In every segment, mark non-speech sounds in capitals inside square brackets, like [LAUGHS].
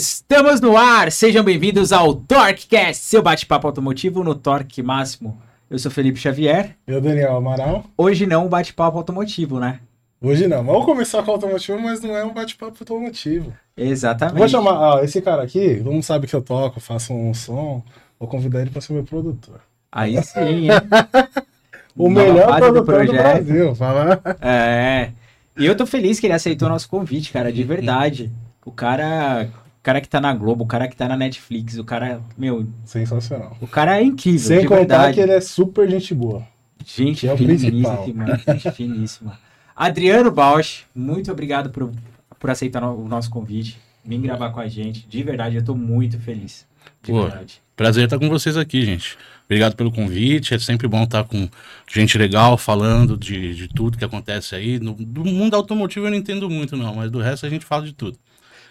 Estamos no ar, sejam bem-vindos ao TorqueCast, seu bate-papo automotivo no Torque Máximo. Eu sou Felipe Xavier. Eu, Daniel Amaral. Hoje não um bate-papo automotivo, né? Hoje não. Vamos começar com automotivo, mas não é um bate-papo automotivo. Exatamente. Vou chamar ah, esse cara aqui, todo mundo sabe que eu toco, faço um som. Vou convidar ele para ser meu produtor. Aí [LAUGHS] sim, hein? o Nova melhor do produtor do, projeto. Brasil. Fala. É. E eu tô feliz que ele aceitou nosso convite, cara, de verdade. O cara, o cara que tá na Globo, o cara que tá na Netflix, o cara, meu, Sensacional. o cara é incrível, Sem de contar verdade. que ele é super gente boa. Gente que é o finíssima, gente finíssima. Adriano Bausch, muito obrigado por, por aceitar o nosso convite, vir gravar com a gente. De verdade, eu tô muito feliz. De Pô. verdade. Prazer estar com vocês aqui, gente. Obrigado pelo convite. É sempre bom estar com gente legal falando de, de tudo que acontece aí. No, do mundo automotivo eu não entendo muito, não, mas do resto a gente fala de tudo.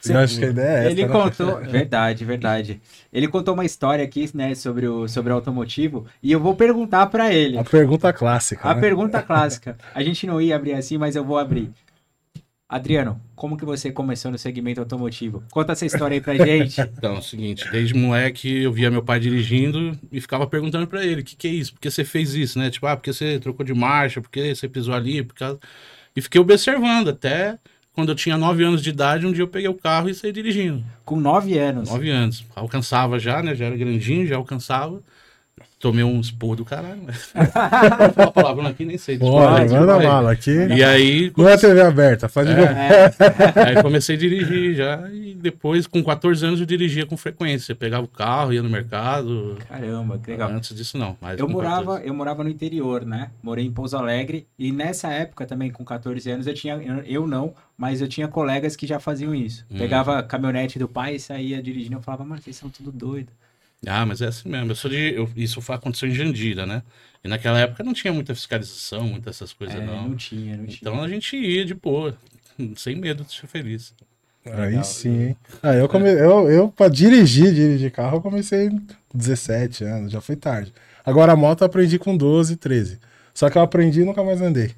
Eu acho que a ideia é essa. Ele né? contou, [LAUGHS] verdade, verdade. Ele contou uma história aqui, né, sobre o, sobre o automotivo, e eu vou perguntar pra ele. A pergunta clássica. A né? pergunta [LAUGHS] clássica. A gente não ia abrir assim, mas eu vou abrir. Adriano, como que você começou no segmento automotivo? Conta essa história aí pra gente. [LAUGHS] Então, é o seguinte, desde moleque eu via meu pai dirigindo e ficava perguntando pra ele, o que que é isso? Por que você fez isso, né? Tipo, ah, porque você trocou de marcha, porque você pisou ali, por causa... E fiquei observando até quando eu tinha 9 anos de idade, um dia eu peguei o carro e saí dirigindo. Com nove anos. 9 anos. Alcançava já, né? Já era grandinho, já alcançava. Tomei um expor do caralho, [LAUGHS] mas... Vou falar palavrão aqui, nem sei. Bora, manda Vai. bala aqui. E aí, Não é TV aberta, faz de novo. É, [LAUGHS] Aí comecei a dirigir já, e depois, com 14 anos, eu dirigia com frequência. Eu pegava o carro, ia no mercado. caramba, que legal. Antes disso, não. Mas Eu morava, 14. eu morava no interior, né? Morei em Pouso Alegre e nessa época também, com 14 anos, eu tinha, eu, eu não, mas eu tinha colegas que já faziam isso. Hum. Pegava a caminhonete do pai e saía dirigindo. Eu falava, mano, vocês são tudo doido. Ah, mas é assim mesmo. Eu sou de. eu- isso foi, aconteceu em Jandira, né? E naquela época não tinha muita fiscalização, muitas essas coisas, É, não. não tinha, não tinha. Então a gente ia de boa, sem medo de ser feliz. Aí Legal. sim, hein? Ah, eu, come... eu, eu, pra dirigir, dirigir carro, eu comecei com 17 anos, já foi tarde. Agora a moto eu aprendi com 12, 13. Só que eu aprendi e nunca mais andei.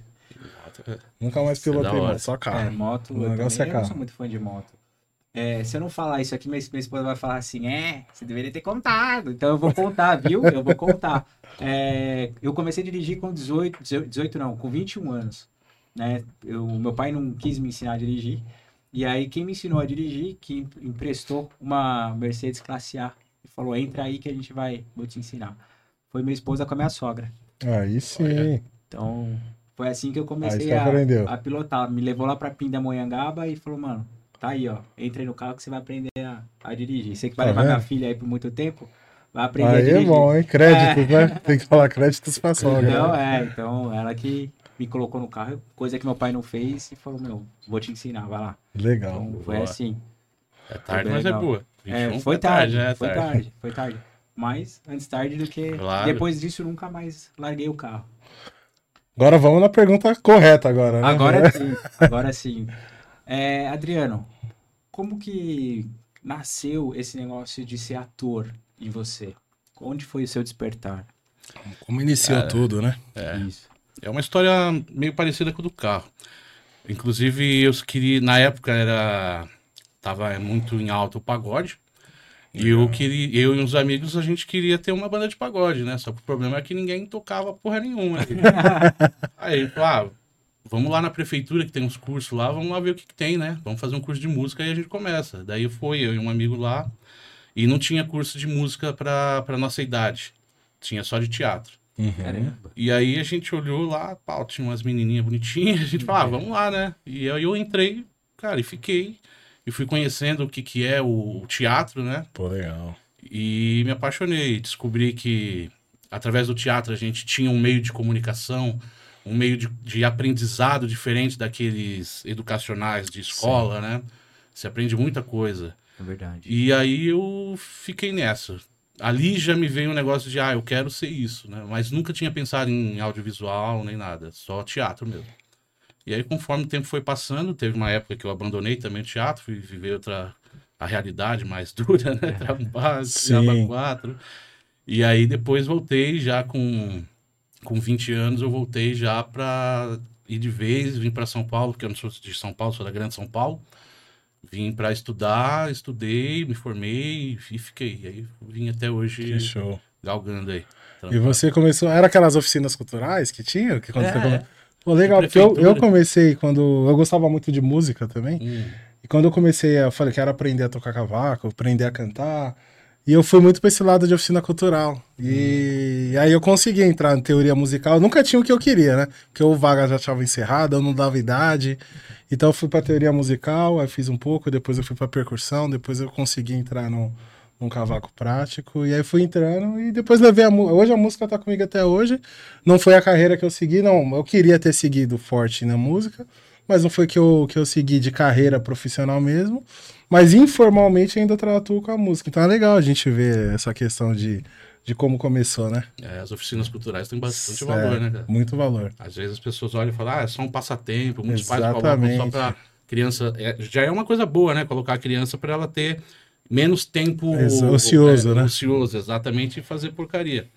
Nunca mais é pilotei moto, só É, carro. moto, O eu, negócio é eu não carro. sou muito fã de moto. É, se eu não falar isso aqui, minha, minha esposa vai falar assim, é, você deveria ter contado. Então eu vou contar, viu? [LAUGHS] Eu vou contar. É, eu comecei a dirigir com 18, 18 não, com 21 anos. Né? Eu, meu pai não quis me ensinar a dirigir. E aí quem me ensinou a dirigir, que emprestou uma Mercedes Classe A. E falou, entra aí que a gente vai, vou te ensinar. Foi minha esposa com a minha sogra. Aí sim. Olha. Então, foi assim que eu comecei a, a pilotar. Me levou lá pra Pindamonhangaba e falou, mano, tá aí, ó. Entra aí no carro que você vai aprender a, a dirigir. Você que vai Tá levar minha vendo? filha aí por muito tempo, vai aprender a Aí é dirigir. bom, hein? Créditos, né? Tem que falar créditos pra [LAUGHS] sogra. Então, né? é, então ela que me colocou no carro, coisa que meu pai não fez, e falou, meu, vou te ensinar, vai lá. Legal. Então, foi Boa. assim. É tarde, mas é legal. boa. É, 21 foi tarde, né? foi tarde, foi tarde. Mas antes tarde do que. Claro. Depois disso, nunca mais larguei o carro. Agora vamos na pergunta correta agora, né? Agora [LAUGHS] sim, agora sim. É, Adriano, como que nasceu esse negócio de ser ator em você? Onde foi o seu despertar? Como iniciou tudo, né? É. Isso. É uma história meio parecida com a do carro. Inclusive, eu queria. Na época era. Tava muito em alta o pagode. E eu queria. Eu e uns amigos, a gente queria ter uma banda de pagode, né? Só que o problema é que ninguém tocava porra nenhuma. [LAUGHS] Aí, falou, ah, vamos lá na prefeitura que tem uns cursos lá, vamos lá ver o que, que tem, né? Vamos fazer um curso de música e a gente começa. Daí foi eu e um amigo lá. E não tinha curso de música pra, pra nossa idade. Tinha só de teatro. Caramba. E aí a gente olhou lá, pau, tinha umas menininhas bonitinhas, a gente falou, ah, vamos lá, né? E aí eu entrei, cara, e fiquei. E fui conhecendo o que, que é o teatro, né? Pô, legal. E me apaixonei. Descobri que através do teatro a gente tinha um meio de comunicação, um meio de, de aprendizado diferente daqueles educacionais de escola, né? Você aprende muita coisa. É verdade. E aí eu fiquei nessa. Ali já me veio um negócio de, ah, eu quero ser isso, né? Mas nunca tinha pensado em audiovisual nem nada, só teatro mesmo. E aí, conforme o tempo foi passando, teve uma época que eu abandonei também o teatro, fui viver outra, a realidade mais [LAUGHS] dura, né? Trabalho, Sim. criava quatro. E aí depois voltei já com, com 20 anos, eu voltei já pra ir de vez, vim para São Paulo, porque eu não sou de São Paulo, sou da Grande São Paulo. vim para estudar, estudei, me formei e fiquei. E aí vim até hoje Que show. galgando aí. E você começou. Era aquelas oficinas culturais que tinha? Que quando É, você é. Pô, legal, porque eu, eu comecei quando. Eu gostava muito de música também. Hum, E quando eu comecei, eu falei, quero aprender a tocar cavaco, aprender a cantar. E eu fui muito pra esse lado de oficina cultural. E aí eu consegui entrar em teoria musical. Eu nunca tinha o que eu queria, né? Porque o vaga já estava encerrada, eu não dava idade. Então eu fui pra teoria musical, aí fiz um pouco, depois eu fui pra percussão, depois eu consegui entrar no, num cavaco prático. E aí fui entrando e depois levei a música. Hoje a música tá comigo até hoje. Não foi a carreira que eu segui, não. Eu queria ter seguido forte na música, mas não foi que eu, que eu segui de carreira profissional mesmo. Mas informalmente ainda atuo com a música. Então é legal a gente ver essa questão de, de como começou, né? é, as oficinas culturais têm bastante É, valor, né, cara? Muito valor. Às vezes as pessoas olham e falam, ah, é só um passatempo, muitos pais colocam Exatamente. só pra criança. é, já é uma coisa boa, né? Colocar a criança para ela ter menos tempo Ex- ocioso, é, né? Ocioso, exatamente, e fazer porcaria.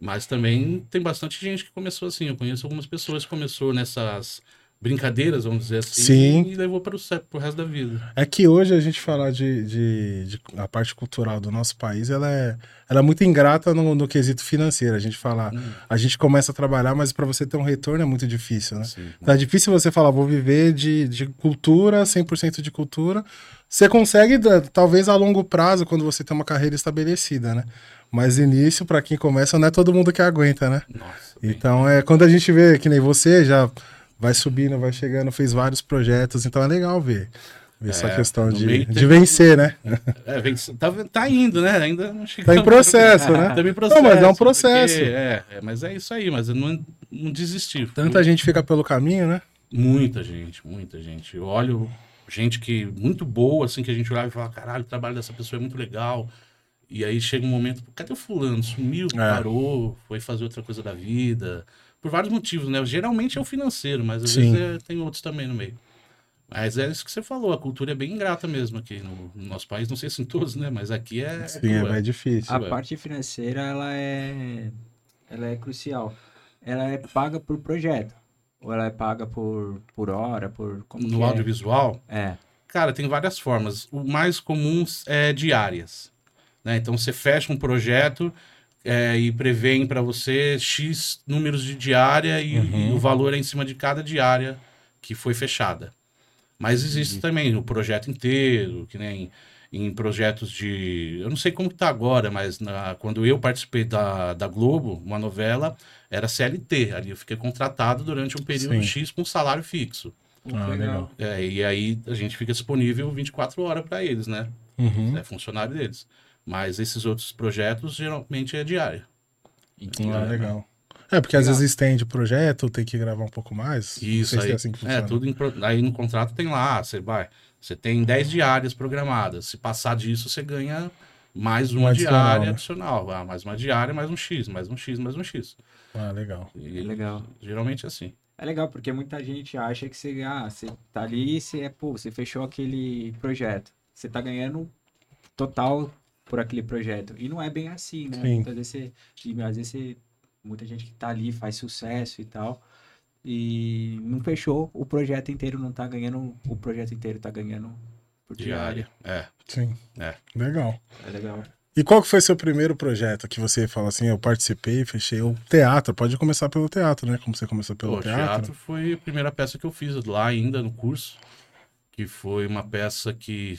Mas também tem bastante gente que começou assim. Eu conheço algumas pessoas que começou nessas brincadeiras, vamos dizer assim, Sim. e levou para o pro resto da vida. É que hoje a gente falar de, de, de- a parte cultural do nosso país, ela é, ela é muito ingrata no, no quesito financeiro. A gente fala, a gente começa a trabalhar, mas para você ter um retorno é muito difícil, né? Assim, Então é difícil você falar, vou viver de, de cultura, 100% de cultura. Você consegue, talvez a longo prazo, quando você tem uma carreira estabelecida, né? Mas início, para quem começa, não é todo mundo que aguenta, né? Nossa, Então, é quando a gente vê, que nem você, já vai subindo, vai chegando, fez vários projetos, então é legal ver. Ver essa É, questão de, meio de vencer, né? É, tá, tá indo, né? Ainda não Tá chegamos. [LAUGHS] em processo, né? Tá em processo. Não, mas é um porque- processo. é, é, mas é isso aí, mas eu não, não desisti. Tanta gente fica pelo caminho, né? Muita gente, muita gente. Eu olho gente que muito boa, assim, que a gente olhava e fala, caralho, o trabalho dessa pessoa é muito legal. E aí chega um momento, cadê o fulano? Sumiu, É. parou, foi fazer outra coisa da vida. Por vários motivos, né? Geralmente é o financeiro, mas às Sim. vezes é- tem outros também no meio. Mas é isso que você falou, a cultura é bem ingrata mesmo aqui no, no nosso país. Não sei se em todos, né? Mas aqui é. Sim, é, é difícil. A ué. parte financeira, ela é, ela é crucial. Ela é paga por projeto. Ou ela é paga por, por hora, por... Como No é? audiovisual, É. Cara, tem várias formas. O mais comum é diárias. Né? Então você fecha um projeto é, e prevê para você X números de diária e, Uhum. e o valor é em cima de cada diária que foi fechada. Mas existe também o projeto inteiro, que nem em projetos de. Eu não sei como está agora, mas na- quando eu participei da, da Globo, uma novela, era CLT. Ali eu fiquei contratado durante um período Sim. X com salário fixo. Pô, Ah, legal. É, e aí a gente fica disponível 24 horas para eles, né? Uhum. É funcionário deles. Mas esses outros projetos geralmente é diário. Ah, legal. É, porque às vezes estende o projeto, tem que gravar um pouco mais. Isso se aí. é assim que funciona. é, tudo em aí no contrato tem lá, você vai. Você tem 10 diárias programadas. Se passar disso, você ganha mais uma Um adicional, diária né? adicional. Ah, mais uma diária, mais um X, mais um X, mais um X. Ah, legal. E É legal. Geralmente é assim. É legal, porque muita gente acha que você, ah, você tá ali, você, é, pô, você fechou aquele projeto. Você tá ganhando total por aquele projeto. E não é bem assim, né? Sim. Muitas vezes você, às vezes você, muita gente que tá ali faz sucesso e tal. E não fechou o projeto inteiro, não tá ganhando, o projeto inteiro tá ganhando por diária. Diária. É. Sim. É. Legal. É legal. E qual que foi seu primeiro projeto que você fala assim, eu participei, fechei o teatro? Pode começar pelo teatro, né? Como você começou pelo Pô, o teatro. teatro foi a primeira peça que eu fiz lá ainda no curso, que foi uma peça que,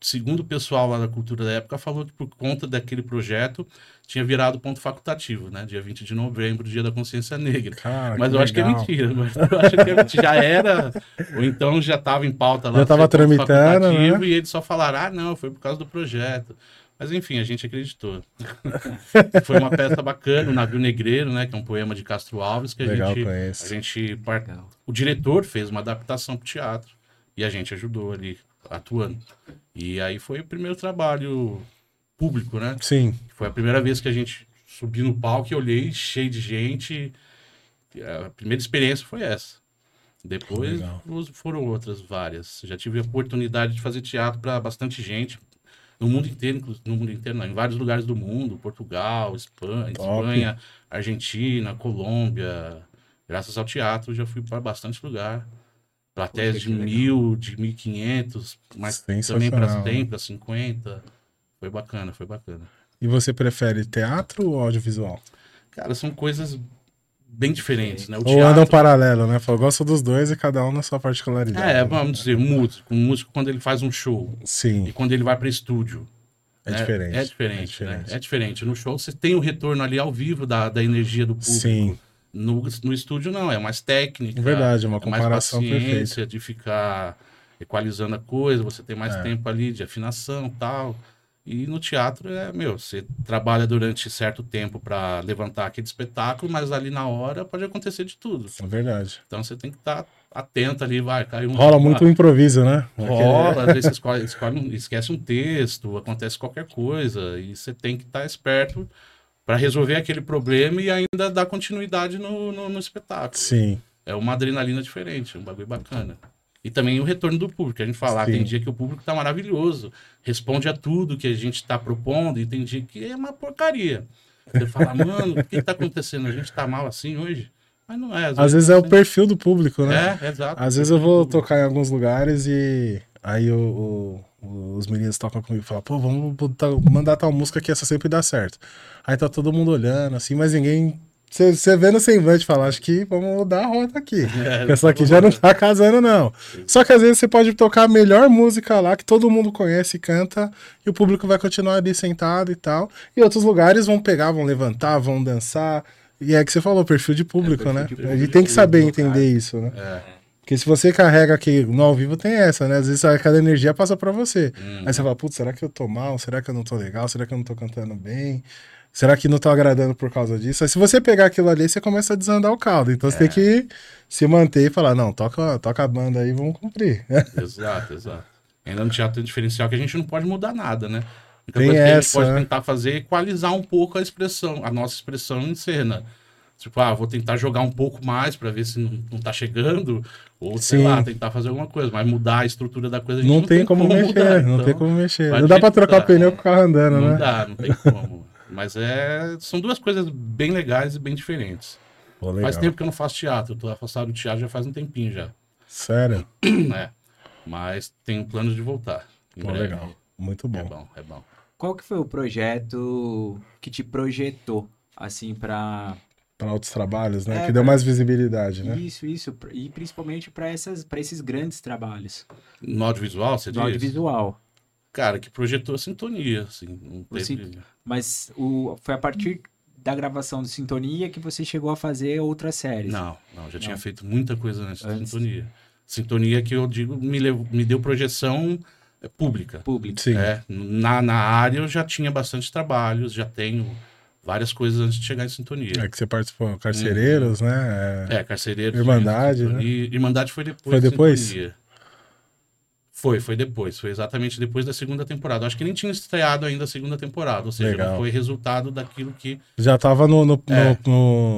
segundo o pessoal lá da cultura da época, falou que por conta daquele projeto tinha virado ponto facultativo, né? Dia 20 de novembro, dia da consciência negra. Cara, Mas eu acho que é legal. mentira, mas eu acho que é [LAUGHS] já era, ou então já estava em pauta lá. Já tava ser ponto tramitando, facultativo, né? E eles só falaram, ah, não, foi por causa do projeto. Mas enfim, a gente acreditou. [LAUGHS] foi uma peça bacana, o Navio Negreiro, né? Que é um poema de Castro Alves, que a Legal, gente, conheço. a gente Legal. o diretor fez uma adaptação para o teatro e a gente ajudou ali atuando. E aí foi o primeiro trabalho público, né? Sim. Foi a primeira vez que a gente subiu no palco e olhei cheio de gente. A primeira experiência foi essa. Depois foram outras várias. Já tive a oportunidade de fazer teatro para bastante gente no mundo inteiro, no mundo inteiro, não, em vários lugares do mundo, Portugal, Espanha. Espanha, Argentina, Colômbia. Graças ao teatro já fui para bastante lugar. Plateias Poxa, de que legal. mil, de 1.500, mas também para Sensacional. 100, para 50. Foi bacana, foi bacana. E você prefere teatro ou audiovisual? Cara, são coisas bem diferentes, né? O Ou andam paralelo, né? Eu gosto dos dois e cada um na sua particularidade. É, vamos dizer, músico. Um músico, quando ele faz um show Sim, e quando ele vai para estúdio. é né? diferente. É diferente, É diferente. né? É diferente. No show você tem o retorno ali ao vivo da, da energia do público. Sim, No, no estúdio não, é mais técnica. verdade, uma é mais comparação paciência perfeita. de ficar equalizando a coisa, você tem mais É. tempo ali de afinação e tal. E no teatro é, meu, você trabalha durante certo tempo para levantar aquele espetáculo, mas ali na hora pode acontecer de tudo. É verdade. Então você tem que estar atento ali, vai, cai um. Rola muito o improviso, né? Rola, às vezes você escolhe, escolhe esquece um texto, acontece qualquer coisa, e você tem que estar esperto para resolver aquele problema e ainda dar continuidade no, no, no espetáculo. Sim, É uma adrenalina diferente, um bagulho bacana. E também o retorno do público. A gente fala, ah, Sim. tem dia que o público tá maravilhoso, responde a tudo que a gente tá propondo, e tem dia que é uma porcaria. Você fala, mano, o que tá acontecendo? A gente tá mal assim hoje? Mas não é. às vezes é o perfil do público, né? É, exato. Às vezes eu vou tocar em alguns lugares e aí o- os meninos tocam comigo e falam, pô, vamos botar- mandar tal música que essa sempre dá certo. Aí tá todo mundo olhando assim, mas ninguém. Você vê no semblante falar, acho que vamos mudar a rota aqui. [LAUGHS] É, Essa aqui já não tá casando, não. Só que às vezes você pode tocar a melhor música lá, que todo mundo conhece e canta, e o público vai continuar ali sentado e tal. E outros lugares vão pegar, vão levantar, vão dançar. E é que você falou, perfil de público, perfil né? de a público, gente tem que saber entender isso, né? É. Porque se você carrega aqui no ao vivo, tem essa, né? Às vezes aquela energia passa pra você. Hum. Aí você fala, putz, será que eu tô mal? Será que eu não tô legal? Será que eu não tô cantando bem? Será que não tô agradando por causa disso? Aí se você pegar aquilo ali, você começa a desandar o caldo. Então você tem que se manter e falar, não, toca, toca a banda aí, vamos cumprir. [LAUGHS] Exato, exato. Ainda no teatro diferencial que a gente não pode mudar nada, né? Única Tem coisa que a gente essa, pode né? tentar fazer é equalizar um pouco a expressão, a nossa expressão em cena. Tipo, ah, vou tentar jogar um pouco mais pra ver se não, não tá chegando, ou sei Sim. lá, tentar fazer alguma coisa, mas mudar a estrutura da coisa a gente Não, tem, como, mexer, mudar, não então tem como mexer. Não do dá que trocar dá. pneu com o carro andando, Não né? dá, não tem como. Mas é, são duas coisas bem legais e bem diferentes. Pô, legal. Faz tempo que eu não faço teatro, eu tô afastado do teatro já faz um tempinho já, Sério? né? [CLEARS THROAT] Mas tenho planos de voltar. Pô, breve. legal. Muito É bom. bom, é bom. Qual que foi o projeto que te projetou, assim, pra... Para outros trabalhos, né? É, que deu mais visibilidade, né? Isso, isso. E principalmente para esses grandes trabalhos No audiovisual, você do diz? audiovisual. Cara, que projetou a sintonia, assim. Teve... Mas o, foi a partir da gravação do Sintonia que você chegou a fazer outras séries. Não, não, já tinha Não. feito muita coisa antes, da Antes. sintonia. Sintonia que eu digo me, levou, me deu projeção é, pública. Público. Sim. É, na, na área eu já tinha bastante trabalhos, já tenho várias coisas antes de chegar em sintonia. É que você participou, Carcereiros, né? É. É, Carcereiro. Irmandade, né? Irmandade foi depois. Foi de depois? Sintonia. Foi, foi depois. Foi exatamente depois da segunda temporada. Acho que nem tinha estreado ainda a segunda temporada. Ou seja, Legal. não foi resultado daquilo que. Já tava no, no, É. no,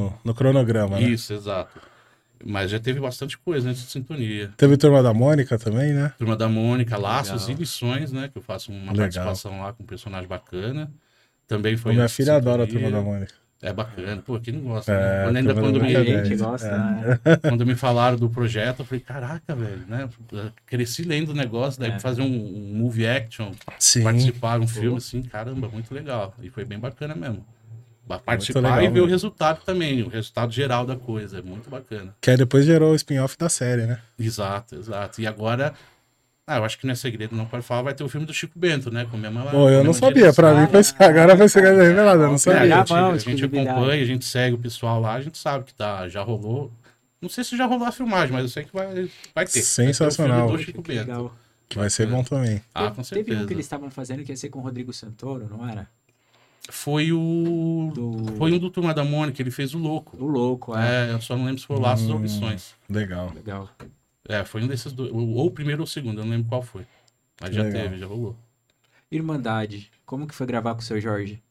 no- no cronograma, né? Isso, exato. Mas já teve bastante coisa antes de sintonia. Teve Turma da Mônica também, né? Turma da Mônica, Laços Legal. e Lições, né? Que eu faço uma Legal. participação lá com um personagem bacana. Também foi. minha filha adora a. Turma da Mônica. É bacana. Pô, quem não gosta? É, né? Quando, ainda quando, me, é gente dez. gosta, É. né? quando me falaram do projeto, eu falei, caraca, velho, né? Cresci lendo o negócio, daí É. fazer um, um movie action, Sim. participar de um filme assim, caramba, muito legal. E foi bem bacana mesmo. Participar legal, e ver né? o resultado também, o resultado geral da coisa. É muito bacana. Que aí depois gerou o spin-off da série, né? Exato, exato. E agora, ah, eu acho que não é segredo, não pode falar, vai ter o filme do Chico Bento, né? Com a mesma, Pô, com a eu não sabia. Pra mim foi. Agora vai ser revelado, eu não É, a sabia. Já gente, a gente acompanha, a gente segue o pessoal lá, a gente sabe que tá, já rolou. Não sei se já rolou a filmagem, mas eu sei que vai, vai ter. Sensacional. Vai ter o filme do Chico Que Bento. legal. Que vai ser bom também. Ah, Teve- com Teve um certeza. que eles estavam fazendo que ia ser com o Rodrigo Santoro, não era? Foi o. Do... Foi um do Turma da Mônica, ele fez o Louco. O Louco, é. É, eu só não lembro se foi o Laços ou Hum. Opções. Legal. Legal. É, foi um desses dois. Ou o primeiro ou o segundo, eu não lembro qual foi. Mas já Legal. teve, já rolou. Irmandade. Como que foi gravar com o seu Jorge?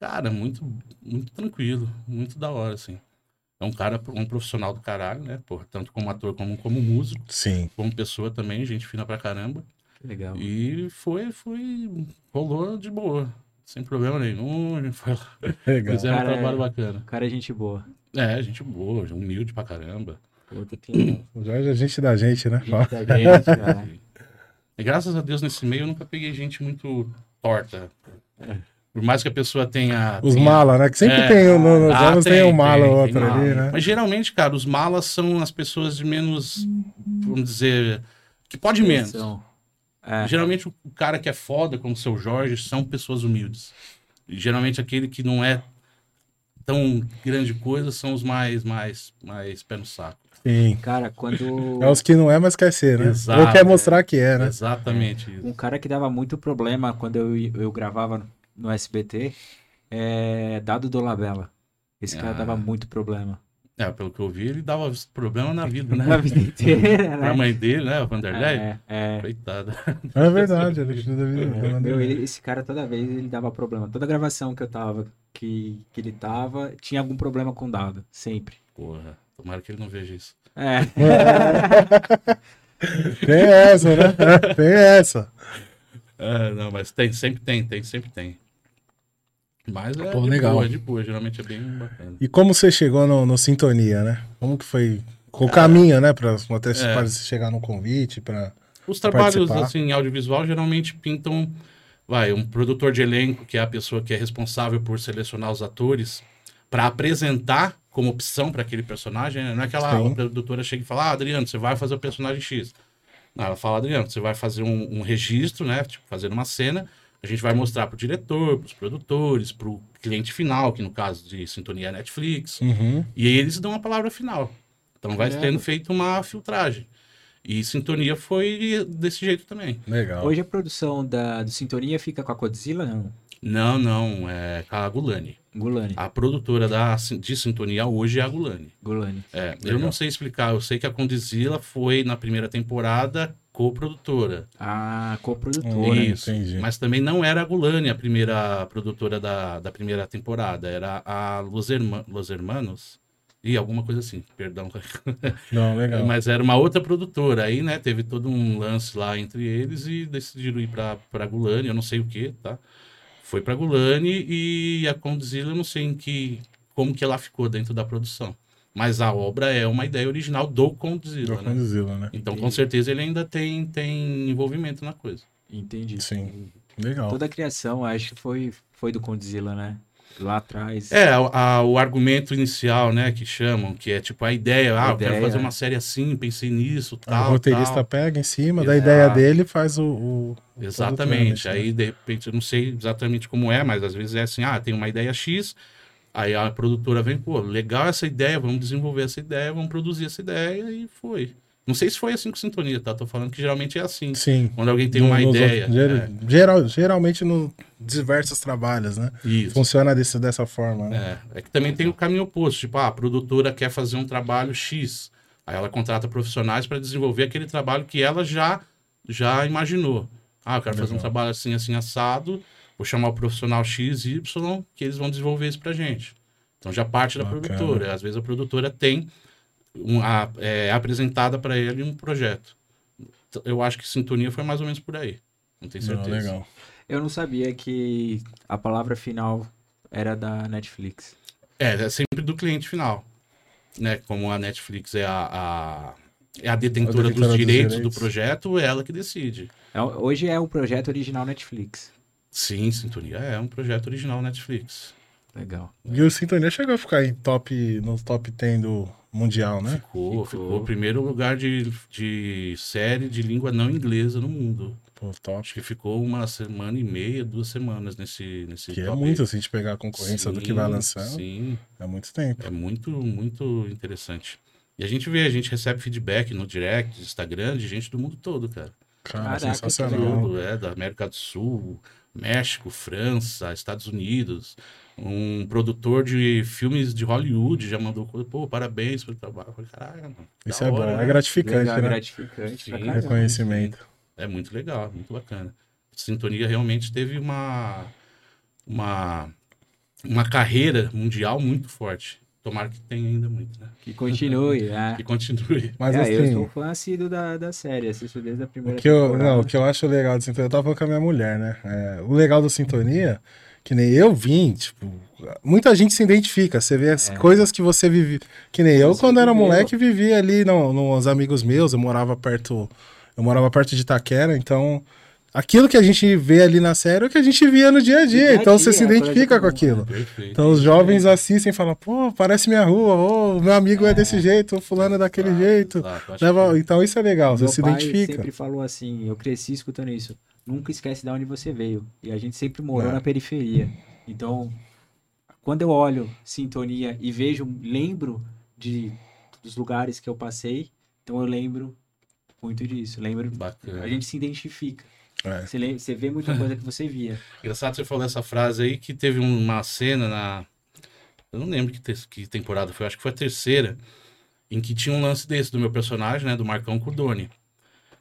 Cara, muito, muito tranquilo, muito da hora, assim. É um cara, um profissional do caralho, né? Porra, tanto como ator como como músico, Sim. como pessoa também, gente fina pra caramba. Legal. E foi, foi, rolou de boa, sem problema nenhum. Foi Legal. fizeram um trabalho bacana. O cara é gente boa. É, gente boa, humilde pra caramba. Que legal. O Jorge é gente da gente, né? Gente da gente, cara. [LAUGHS] E graças a Deus nesse meio eu nunca peguei gente muito torta. Por mais que a pessoa tenha. Os tenha- mala, né? Que sempre É. tem, no- nos Ah, jogos tem, um mala ou outro tem ali, né? Mas geralmente, cara, os malas são as pessoas de menos. Vamos dizer. Que pode menos. É. Geralmente o cara que é foda, como o seu Jorge, são pessoas humildes. E geralmente aquele que não é tão grande coisa são os mais, mais, mais pé no saco. Sim. Cara, quando. É os que não é, mas quer ser, né? Exato, Ou quer mostrar que é, né? Exatamente isso. Um cara que dava muito problema quando eu, eu gravava no SBT é Dado Dolabella. Esse cara Ah. dava muito problema. É, pelo que eu vi, ele dava problema na vida, né? Na vida inteira, [LAUGHS] Pra né? mãe dele, né? O Vanderlei. É, é. Coitada. É verdade, ele da vida meu, ele- esse cara toda vez ele dava problema. Toda gravação que eu tava, que, que ele tava, tinha algum problema com o dado. Sempre. Porra, tomara que ele não veja isso. É. [LAUGHS] Tem essa, né? Tem essa. É, não, mas tem, sempre tem, tem, sempre tem. Mas é Pô, de legal. boa, é de boa, geralmente é bem bacana. E como você chegou no, no Sintonia, né? Como que foi o caminho, né? Pra, até É. para chegar no convite, pra... Os trabalhos participar. assim, em audiovisual geralmente pintam, vai, um produtor de elenco, que é a pessoa que é responsável por selecionar os atores, para apresentar como opção para aquele personagem, né? Não é que ela, Sim. a produtora chega e fala, ah, Adriano, você vai fazer o personagem X. Não, ela fala, Adriano, você vai fazer um, um registro, né? Tipo, fazer uma cena, a gente vai mostrar pro diretor, pros produtores, pro cliente final, que no caso de Sintonia é Netflix, Uhum. e aí eles dão a palavra final. Então vai Caramba. tendo feito uma filtragem. E Sintonia foi desse jeito também. Legal. Hoje a produção da, do Sintonia fica com a Godzilla, não? Não, não, é com a Gulani. Gulani. A produtora da, de Sintonia hoje é a Gulani. Gulani. É, eu não sei explicar, eu sei que a Condizila foi na primeira temporada co-produtora. A coprodutora. Isso. entendi. Mas também não era a Gulani a primeira produtora da, da primeira temporada, era a Los, Herma, Los Hermanos. E alguma coisa assim, perdão. [LAUGHS] Não, legal. Mas era uma outra produtora. Aí, né, teve todo um lance lá entre eles e decidiram ir pra, pra Gulani, eu não sei o que, tá? Foi pra Gulani e a Condzilla, eu não sei em que, como que ela ficou dentro da produção. Mas a obra é uma ideia original do Condzilla, Do né? Condzilla, né? Então, com certeza, ele ainda tem, tem envolvimento na coisa. Entendi. Sim. Legal. Toda a criação, acho que foi, foi do Condzilla, né? Lá atrás. É, a- a- o argumento inicial, né, que chamam, que é tipo a ideia, ah, A eu quero ideia. fazer uma série assim, pensei nisso, o tal, roteirista tal. pega em cima da Exato. ideia dele e faz o. o- o Exatamente. né? Aí, de repente, eu não sei exatamente como é, mas às vezes é assim, ah, tem uma ideia X, aí a produtora vem, pô, legal essa ideia, vamos desenvolver essa ideia, vamos produzir essa ideia, e foi. Não sei se foi assim com Sintonia, tá? Tô falando que geralmente é assim. Sim. Quando alguém tem uma nos ideia. outros- ger- é, geral, geralmente no diversos trabalhos, né? isso. Funciona desse, dessa forma. Né? É, é que também tem o caminho oposto. Tipo, ah, a produtora quer fazer um trabalho X. Aí ela contrata profissionais para desenvolver aquele trabalho que ela já, já imaginou. Ah, eu quero fazer um trabalho assim, assim, assado. Vou chamar o profissional X, Y, que eles vão desenvolver isso pra gente. Então já parte da Bacana. produtora. Às vezes a produtora tem um, a- é apresentada para ele um projeto. Então, Eu acho que Sintonia foi mais ou menos por aí. Não tenho Não, certeza. legal. Eu não sabia que a palavra final era da Netflix. É, é sempre do cliente final. Né? Como a Netflix é a, a- é a detentora, A detentora dos, dos direitos direitos. do projeto, é ela que decide. É, hoje é o projeto original Netflix. Sim, Sintonia é um projeto original Netflix. Legal. E o Sintonia chegou a ficar em top, no top 10 do Mundial, né? Ficou, Ficou. ficou o primeiro lugar de, de série de língua não inglesa no mundo. Pô, top. Acho que ficou uma semana e meia, duas semanas nesse, nesse Que é muito, aí. se a gente pegar a concorrência do que Sim, vai lançando, Sim, é muito tempo. É muito, muito interessante. E a gente vê, a gente recebe feedback no direct, Instagram, de gente do mundo todo, cara. Cara, Caraca, sensacional. Tudo, é, da América do Sul, México, França, Estados Unidos. Um produtor de filmes de Hollywood já mandou coisa, pô, parabéns pelo trabalho. Falei, Caralho, Isso é hora, bom, né? é gratificante, Legal, né? gratificante. Sim. caramba. Reconhecimento. É muito legal, muito bacana. Sintonia realmente teve uma, uma, uma carreira mundial muito forte. Tomara que tenha ainda muito, né? Que continue, [LAUGHS] né? Que continue. Mas É, eu assim, sou fã assíduo da, da série, assisto desde a o primeira que, eu, temporada. não, o que eu acho legal do Sintonia, eu tava falando com a minha mulher, né? É, o legal do Sintonia, Que nem eu vim, tipo, muita gente se identifica. Você vê as É. coisas que você vive. Que nem eu, Você quando era moleque, vivia ali no, nos amigos meus. Eu morava perto. Eu morava perto de Itaquera, então. Aquilo que a gente vê ali na série é o que a gente via no dia a dia. dia então você dia, se é coisa identifica com aquilo. Perfeito. Então os jovens assistem e falam, pô, parece minha rua, ô, meu amigo é, desse jeito, o fulano é daquele jeito. Exato, acho Leva- que- Então isso é legal, você Meu se pai identifica. sempre falou assim, eu cresci escutando isso. Nunca esquece de onde você veio. E a gente sempre morou É. na periferia. Então, quando eu olho sintonia e vejo, lembro de dos lugares que eu passei, então eu lembro muito disso. Lembro, Bacana. a gente se identifica. É. Você, lem- você vê muita coisa que você via. [LAUGHS] Engraçado você falou essa frase aí que teve uma cena na. Eu não lembro que, te- que temporada foi, acho que foi a terceira, em que tinha um lance desse do meu personagem, né? Do Marcão Cordone.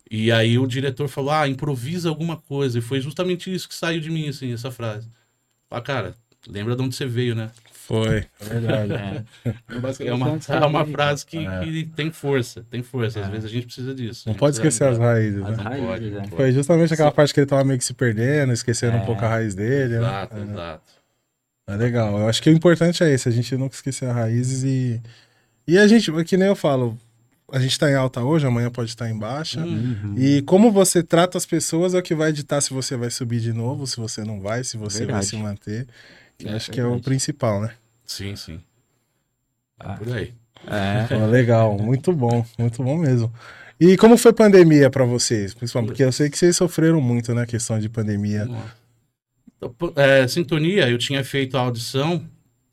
E aí o diretor falou: ah, improvisa alguma coisa. E foi justamente isso que saiu de mim, assim, essa frase. Ah, cara, lembra de onde você veio, né? Foi, é verdade. É uma, é uma frase que, É. que tem força, tem força. Às É. vezes a gente precisa disso. Não pode esquecer as raízes, As né? Não raízes, pode, é. pode. Foi justamente aquela parte que ele tava meio que se perdendo, esquecendo um É. pouco a raiz dele. né? Exato, É. exato. É legal. Eu acho que o importante é esse, a gente nunca esquecer as raízes e. E a gente, que nem eu falo, a gente tá em alta hoje, amanhã pode estar em baixa. Hum. E como você trata as pessoas é o que vai ditar se você vai subir de novo, se você não vai, se você vai Verdade. se manter. Eu É, acho que é o principal, né? Sim, sim. Ah. Por aí. É. Legal, muito bom, muito bom mesmo. E como foi pandemia pra vocês? Principalmente porque eu sei que vocês sofreram muito, né? Questão de pandemia. Então, é, Sintonia, eu tinha feito a audição,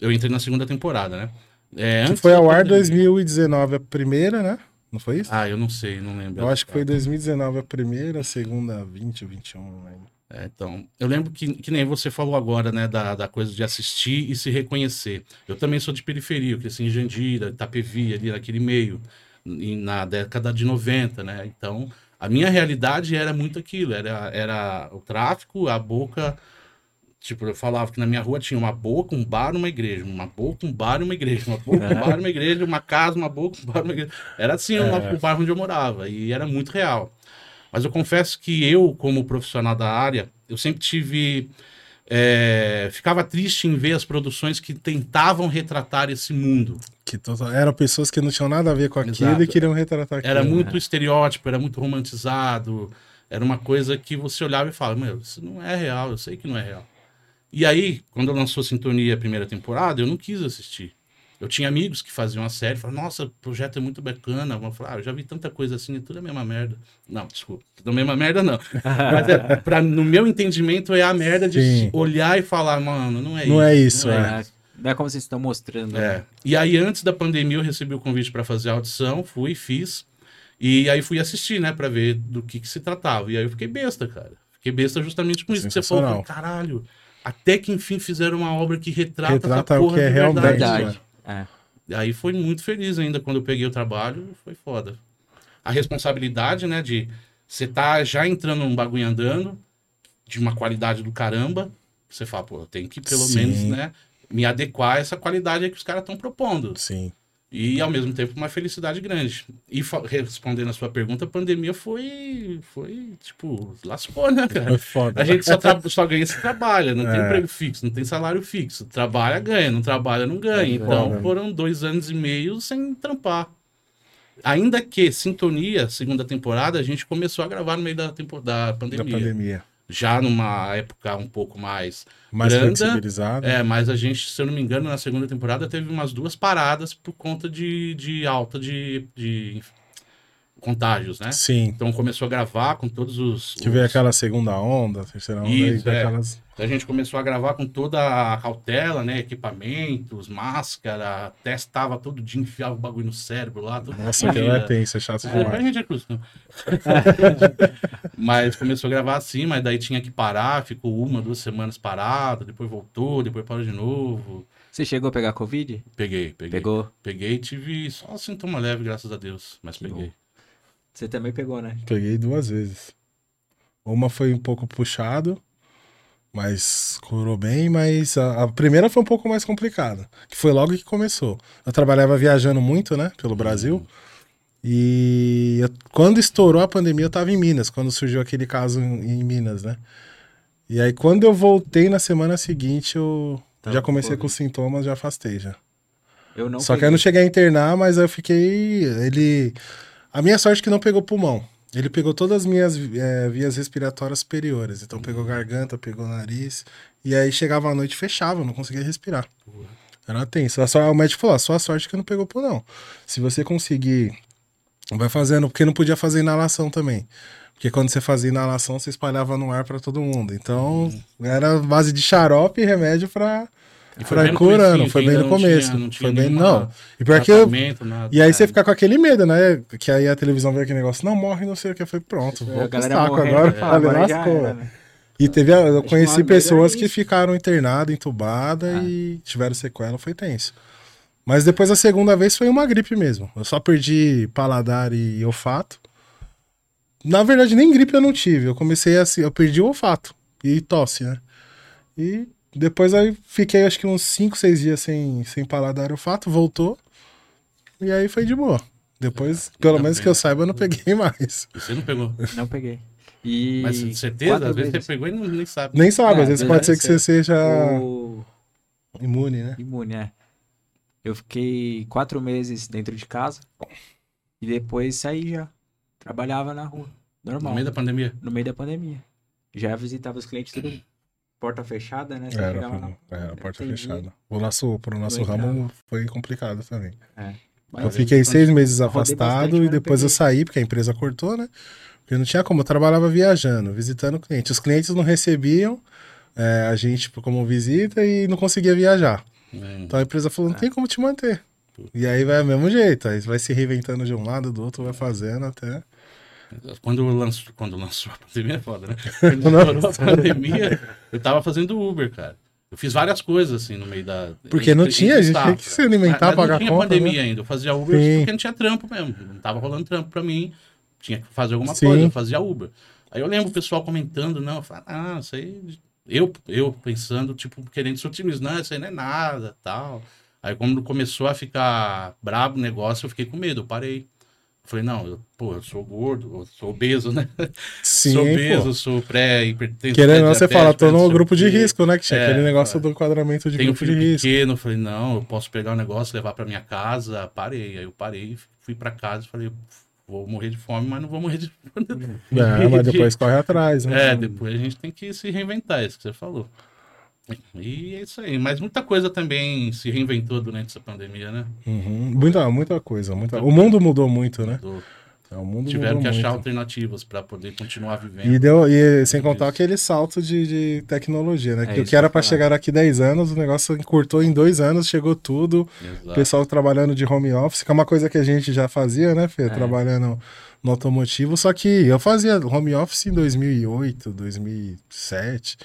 eu entrei na segunda temporada, né? É, Que foi ao ar pandemia- 2019 a primeira, né? Não foi isso? Ah, eu não sei, não lembro. eu acho que foi 2019 a primeira, a segunda 20 ou 21, não lembro. É, então, eu lembro que, que nem você falou agora, né, da, da coisa de assistir e se reconhecer. Eu também sou de periferia, eu cresci em Jandira, Itapevi, ali naquele meio, na década de 90, né? Então, a minha realidade era muito aquilo, era, era o tráfico, a boca... Tipo, eu falava que na minha rua tinha uma boca, um bar, uma igreja. Uma boca, um bar, uma igreja. Uma boca, um bar, uma igreja. Uma casa, uma boca, um bar, uma igreja. Era assim É. o bairro onde eu morava. E era muito real. Mas eu confesso que eu, como profissional da área, eu sempre tive. é, ficava triste em ver as produções que tentavam retratar esse mundo. Que to- eram pessoas que não tinham nada a ver com aquilo Exato. e queriam retratar aquilo. Era muito estereótipo, era muito romantizado. Era uma coisa que você olhava e falava: Meu, isso não é real, eu sei que não é real. E aí, quando lançou Sintonia a primeira temporada, eu não quis assistir. Eu tinha amigos que faziam a série, falavam, nossa, o projeto é muito bacana. Eu falava, ah, eu já vi tanta coisa assim, é tudo a mesma merda. Não, desculpa, tudo a mesma merda não. [LAUGHS] Mas é, pra, no meu entendimento é a merda de Sim. olhar e falar, mano, não é Não isso. é isso, não é. É, Não é como vocês estão mostrando. é. né? E aí, antes da pandemia, eu recebi o convite para fazer a audição, fui, fiz. E aí fui assistir, né, pra ver do que, que se tratava. E aí eu fiquei besta, cara. Fiquei besta justamente com isso que você falou. Caralho, até que enfim fizeram uma obra que retrata, Retrata essa o porra que é de realmente, verdade. Verdade. É. E aí foi muito feliz ainda quando eu peguei o trabalho, foi foda. A responsabilidade, né, de você tá já entrando num bagulho andando, de uma qualidade do caramba, você fala, pô, eu tenho que pelo Sim. menos, né, me adequar a essa qualidade que os caras estão propondo. Sim. E ao mesmo tempo uma felicidade grande. E respondendo a sua pergunta, a pandemia foi, foi tipo, lascou, né, cara? Foi foda. A gente só, só ganha se trabalha, não tem É. emprego fixo, não tem salário fixo. Trabalha, ganha, não trabalha, não ganha. É então foda. foram dois anos e meio sem trampar. Ainda que Sintonia, segunda temporada, a gente começou a gravar no meio da, tempo, da da pandemia. Já numa época um pouco mais Mais Granda, flexibilizado. é, mas a gente, se eu não me engano, na segunda temporada teve umas duas paradas por conta de, de alta de, de contágios, né? Sim. Então começou a gravar com todos os. Que veio os- aquela segunda onda, terceira onda, Isso, e é. aquelas... Então a gente começou a gravar com toda a cautela, né? Equipamentos, máscara, testava todo dia, enfiava o bagulho no cérebro lá. todo Nossa, aquilo é tenso, é chato É, demais. gente é cruz, não. [LAUGHS] mas começou a gravar assim, mas daí tinha que parar, ficou uma, duas semanas parado, depois voltou, depois parou de novo. Você chegou a pegar Covid? Peguei, peguei. Pegou? Peguei e tive só sintoma leve, graças a Deus, mas Que peguei. bom. Você também pegou, né? Peguei duas vezes. Uma foi um pouco puxado, mas curou bem, mas a, a primeira foi um pouco mais complicada, que foi logo que começou. Eu trabalhava viajando muito, né, pelo Brasil, e eu- quando estourou a pandemia eu tava em Minas, quando surgiu aquele caso em, em Minas, né? E aí, quando eu voltei na semana seguinte, eu já com comecei com sintoma, já afastei já. Eu não Só que eu peguei. não cheguei a internar, mas eu fiquei. Ele. A minha sorte é que não pegou pulmão. Ele pegou todas as minhas eh, vias respiratórias superiores. Então pegou garganta, pegou nariz. E aí chegava à noite fechava, eu não conseguia respirar. Era tenso. A só- O médico falou: a sua sorte é que não pegou pulmão. Se você conseguir. Vai fazendo, porque não podia fazer inalação também. Porque quando você fazia inalação, você espalhava no ar pra todo mundo. Então, era base de xarope e remédio pra, E foi curando. Foi bem no ainda não começo. tinha- não tinha foi bem, não. E pior que eu, nada. e aí você É. fica com aquele medo, né? Que aí a televisão vê aquele negócio, não morre, não sei o que. Falei, pronto, vou A pro galera saco morrendo, agora. é. Falei, Agora lascou. era, né? E teve, eu conheci pessoas que isso. ficaram internadas, entubadas Ah. e tiveram sequela, foi tenso. Mas depois a segunda vez foi uma gripe mesmo. Eu só perdi paladar e olfato. Na verdade, nem gripe eu não tive. Eu comecei assim, eu perdi o olfato e tosse, né? E depois aí fiquei acho que uns 5, 6 dias sem, sem paladar e olfato, voltou. E aí foi de boa. Depois, pelo ainda menos que eu saiba, eu não peguei mais. Você não pegou. Não peguei. E Mas certeza, quatro às vezes vezes. você pegou e não, nem sabe. Nem sabe, É, às vezes pode ser que você seja O imune, né? imune, é. Eu fiquei quatro meses dentro de casa e depois saí já. Trabalhava na rua. Normal. No meio da pandemia. no meio da pandemia. Já visitava os clientes tudo porta fechada, né? Você Era, chegava lá, era a porta atendia. fechada. O nosso, pro nosso ramo foi complicado também. Mas eu fiquei seis meses afastado bastante, e depois eu saí, porque a empresa cortou, né? Porque não tinha como, eu trabalhava viajando, visitando o cliente. Os clientes não recebiam é, a gente como visita e não conseguia viajar. É, Então a empresa falou, não tem como te manter. E aí vai do mesmo jeito, aí vai se reinventando de um lado, do outro, vai fazendo até. Quando lançou, quando lançou a pandemia é foda, né? [LAUGHS] Quando estourou a pandemia, eu tava fazendo Uber, cara. Eu fiz várias coisas assim no meio da. Porque não tinha, a gente tinha que se alimentar, pagar não tinha conta, pandemia né? ainda. Eu fazia Uber Sim. porque não tinha trampo mesmo. Não tava rolando trampo pra mim. Tinha que fazer alguma Sim. coisa, eu fazia Uber. Aí eu lembro o pessoal comentando, não, eu falava, ah, isso aí. Eu, eu pensando, tipo, querendo ser otimista, não, isso aí não é nada, tal. Aí quando começou a ficar brabo o negócio, eu fiquei com medo, eu parei. Falei, não, eu, pô, eu sou gordo, eu sou obeso, né? Sim, sou pô. obeso, sou pré-hipertenso. Querendo ou não, você fala, tô no grupo de risco, né? Que tinha É, aquele negócio do enquadramento de Tenho um grupo de filho risco. pequeno, falei, não, eu posso pegar o negócio, levar pra minha casa, parei. Aí eu parei, fui pra casa e falei, vou morrer de fome, mas não vou morrer de É, mas [LAUGHS] depois corre atrás, né? É, depois a gente tem que se reinventar, é isso que você falou. E é isso aí. Mas muita coisa também se reinventou durante essa pandemia, né? Uhum. Muita, muita coisa. Muita... O mundo mudou muito, né? Do- É, o Tiveram mudou que achar muito. alternativas pra poder continuar vivendo. E, deu, e sem Muito contar isso. aquele salto de, de tecnologia, né? É que o que era falar. chegar aqui 10 anos, o negócio encurtou em dois anos, chegou tudo. O Exato. pessoal trabalhando de home office, que é uma coisa que a gente já fazia, né, Fê? É. Trabalhando no automotivo. Só que eu fazia home office em 2008, 2007.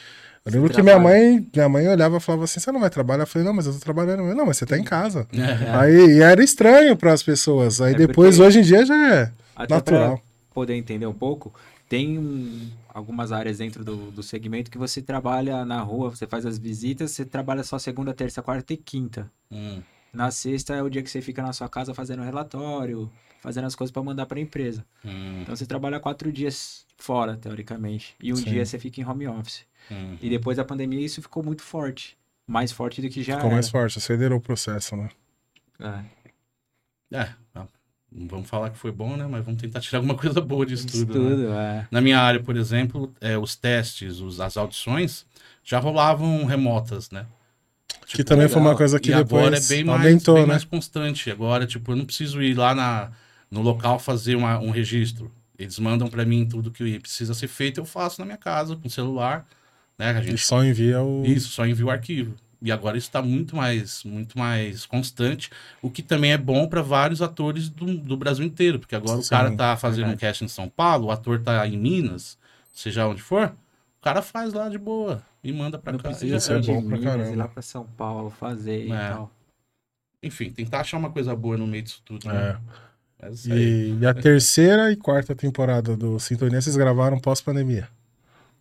Eu Você lembro que minha mãe, minha mãe olhava e falava assim: você não vai trabalhar? Eu falei, não, mas eu tô trabalhando. Eu, não, mas você tá em casa. [LAUGHS] É. Aí e era estranho para as pessoas. Aí É depois, hoje em dia, já é Até natural. pra poder entender um pouco, tem um- algumas áreas dentro do, do segmento que você trabalha na rua, você faz as visitas, você trabalha só segunda, terça, quarta e quinta. Hum, Na sexta é o dia que você fica na sua casa fazendo relatório, fazendo as coisas para mandar para a empresa. hum, Então você trabalha quatro dias fora, teoricamente, e um Sim. dia você fica em home office. Hum. E depois da pandemia isso ficou muito forte, mais forte do que já Ficou mais era. forte, acelerou o processo, né? É, É, não vamos falar que foi bom, né? Mas vamos tentar tirar alguma [LAUGHS] coisa boa disso isso tudo. né? tudo, é. Na minha área, por exemplo, é, os testes, os- as audições já rolavam remotas, né? Que também foi uma legal. coisa que e depois agora é bem mais, aumentou, bem né? mais constante. Agora, tipo, eu não preciso ir lá na, no local fazer uma- um registro. Eles mandam para mim tudo que precisa ser feito, eu faço na minha casa, com o celular. Né? A E gente só envia o. Isso, só envia o arquivo. E agora isso está muito mais, muito mais constante, o que também é bom para vários atores do, do Brasil inteiro, porque agora o Sim, cara tá fazendo um verdade. cast em São Paulo, o ator tá em Minas, seja onde for, o cara faz lá de boa e manda para cá. precisa Isso é bom pra Minas, ir caramba. lá para São Paulo fazer e É. tal. Enfim, tentar achar uma coisa boa no meio disso tudo. É. Né? É aí. E, e a terceira e quarta temporada do Sintonia vocês gravaram pós-pandemia?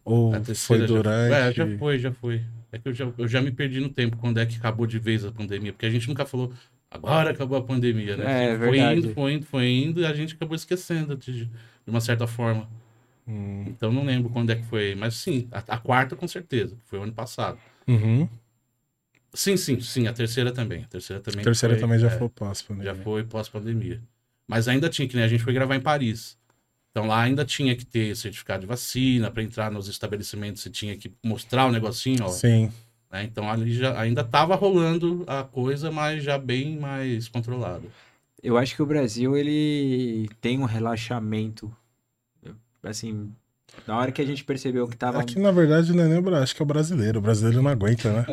Ou foi já- durante? É, já foi, já foi. É que eu já, eu já me perdi no tempo quando é que acabou de vez a pandemia, porque a gente nunca falou, agora acabou a pandemia, né? É, foi verdade. indo, foi indo, foi indo, e a gente acabou esquecendo de, de uma certa forma. Hum. Então não lembro quando é que foi. Mas sim, a, a quarta com certeza, foi o ano passado. Uhum. Sim, sim, sim, a terceira também. A terceira também. A terceira foi, também já é, foi pós-pandemia. Já foi pós-pandemia. Mas ainda tinha, que nem a gente foi gravar em Paris. Então lá ainda tinha que ter certificado de vacina, para entrar nos estabelecimentos você tinha que mostrar o negocinho, ó. Sim. né? Então ali já ainda tava rolando a coisa, mas já bem mais controlada. Eu acho que o Brasil, ele tem um relaxamento. Assim, na hora que a gente percebeu que tava. Aqui, na verdade, não é nem o Brasil, acho que é o brasileiro. O brasileiro não aguenta, né?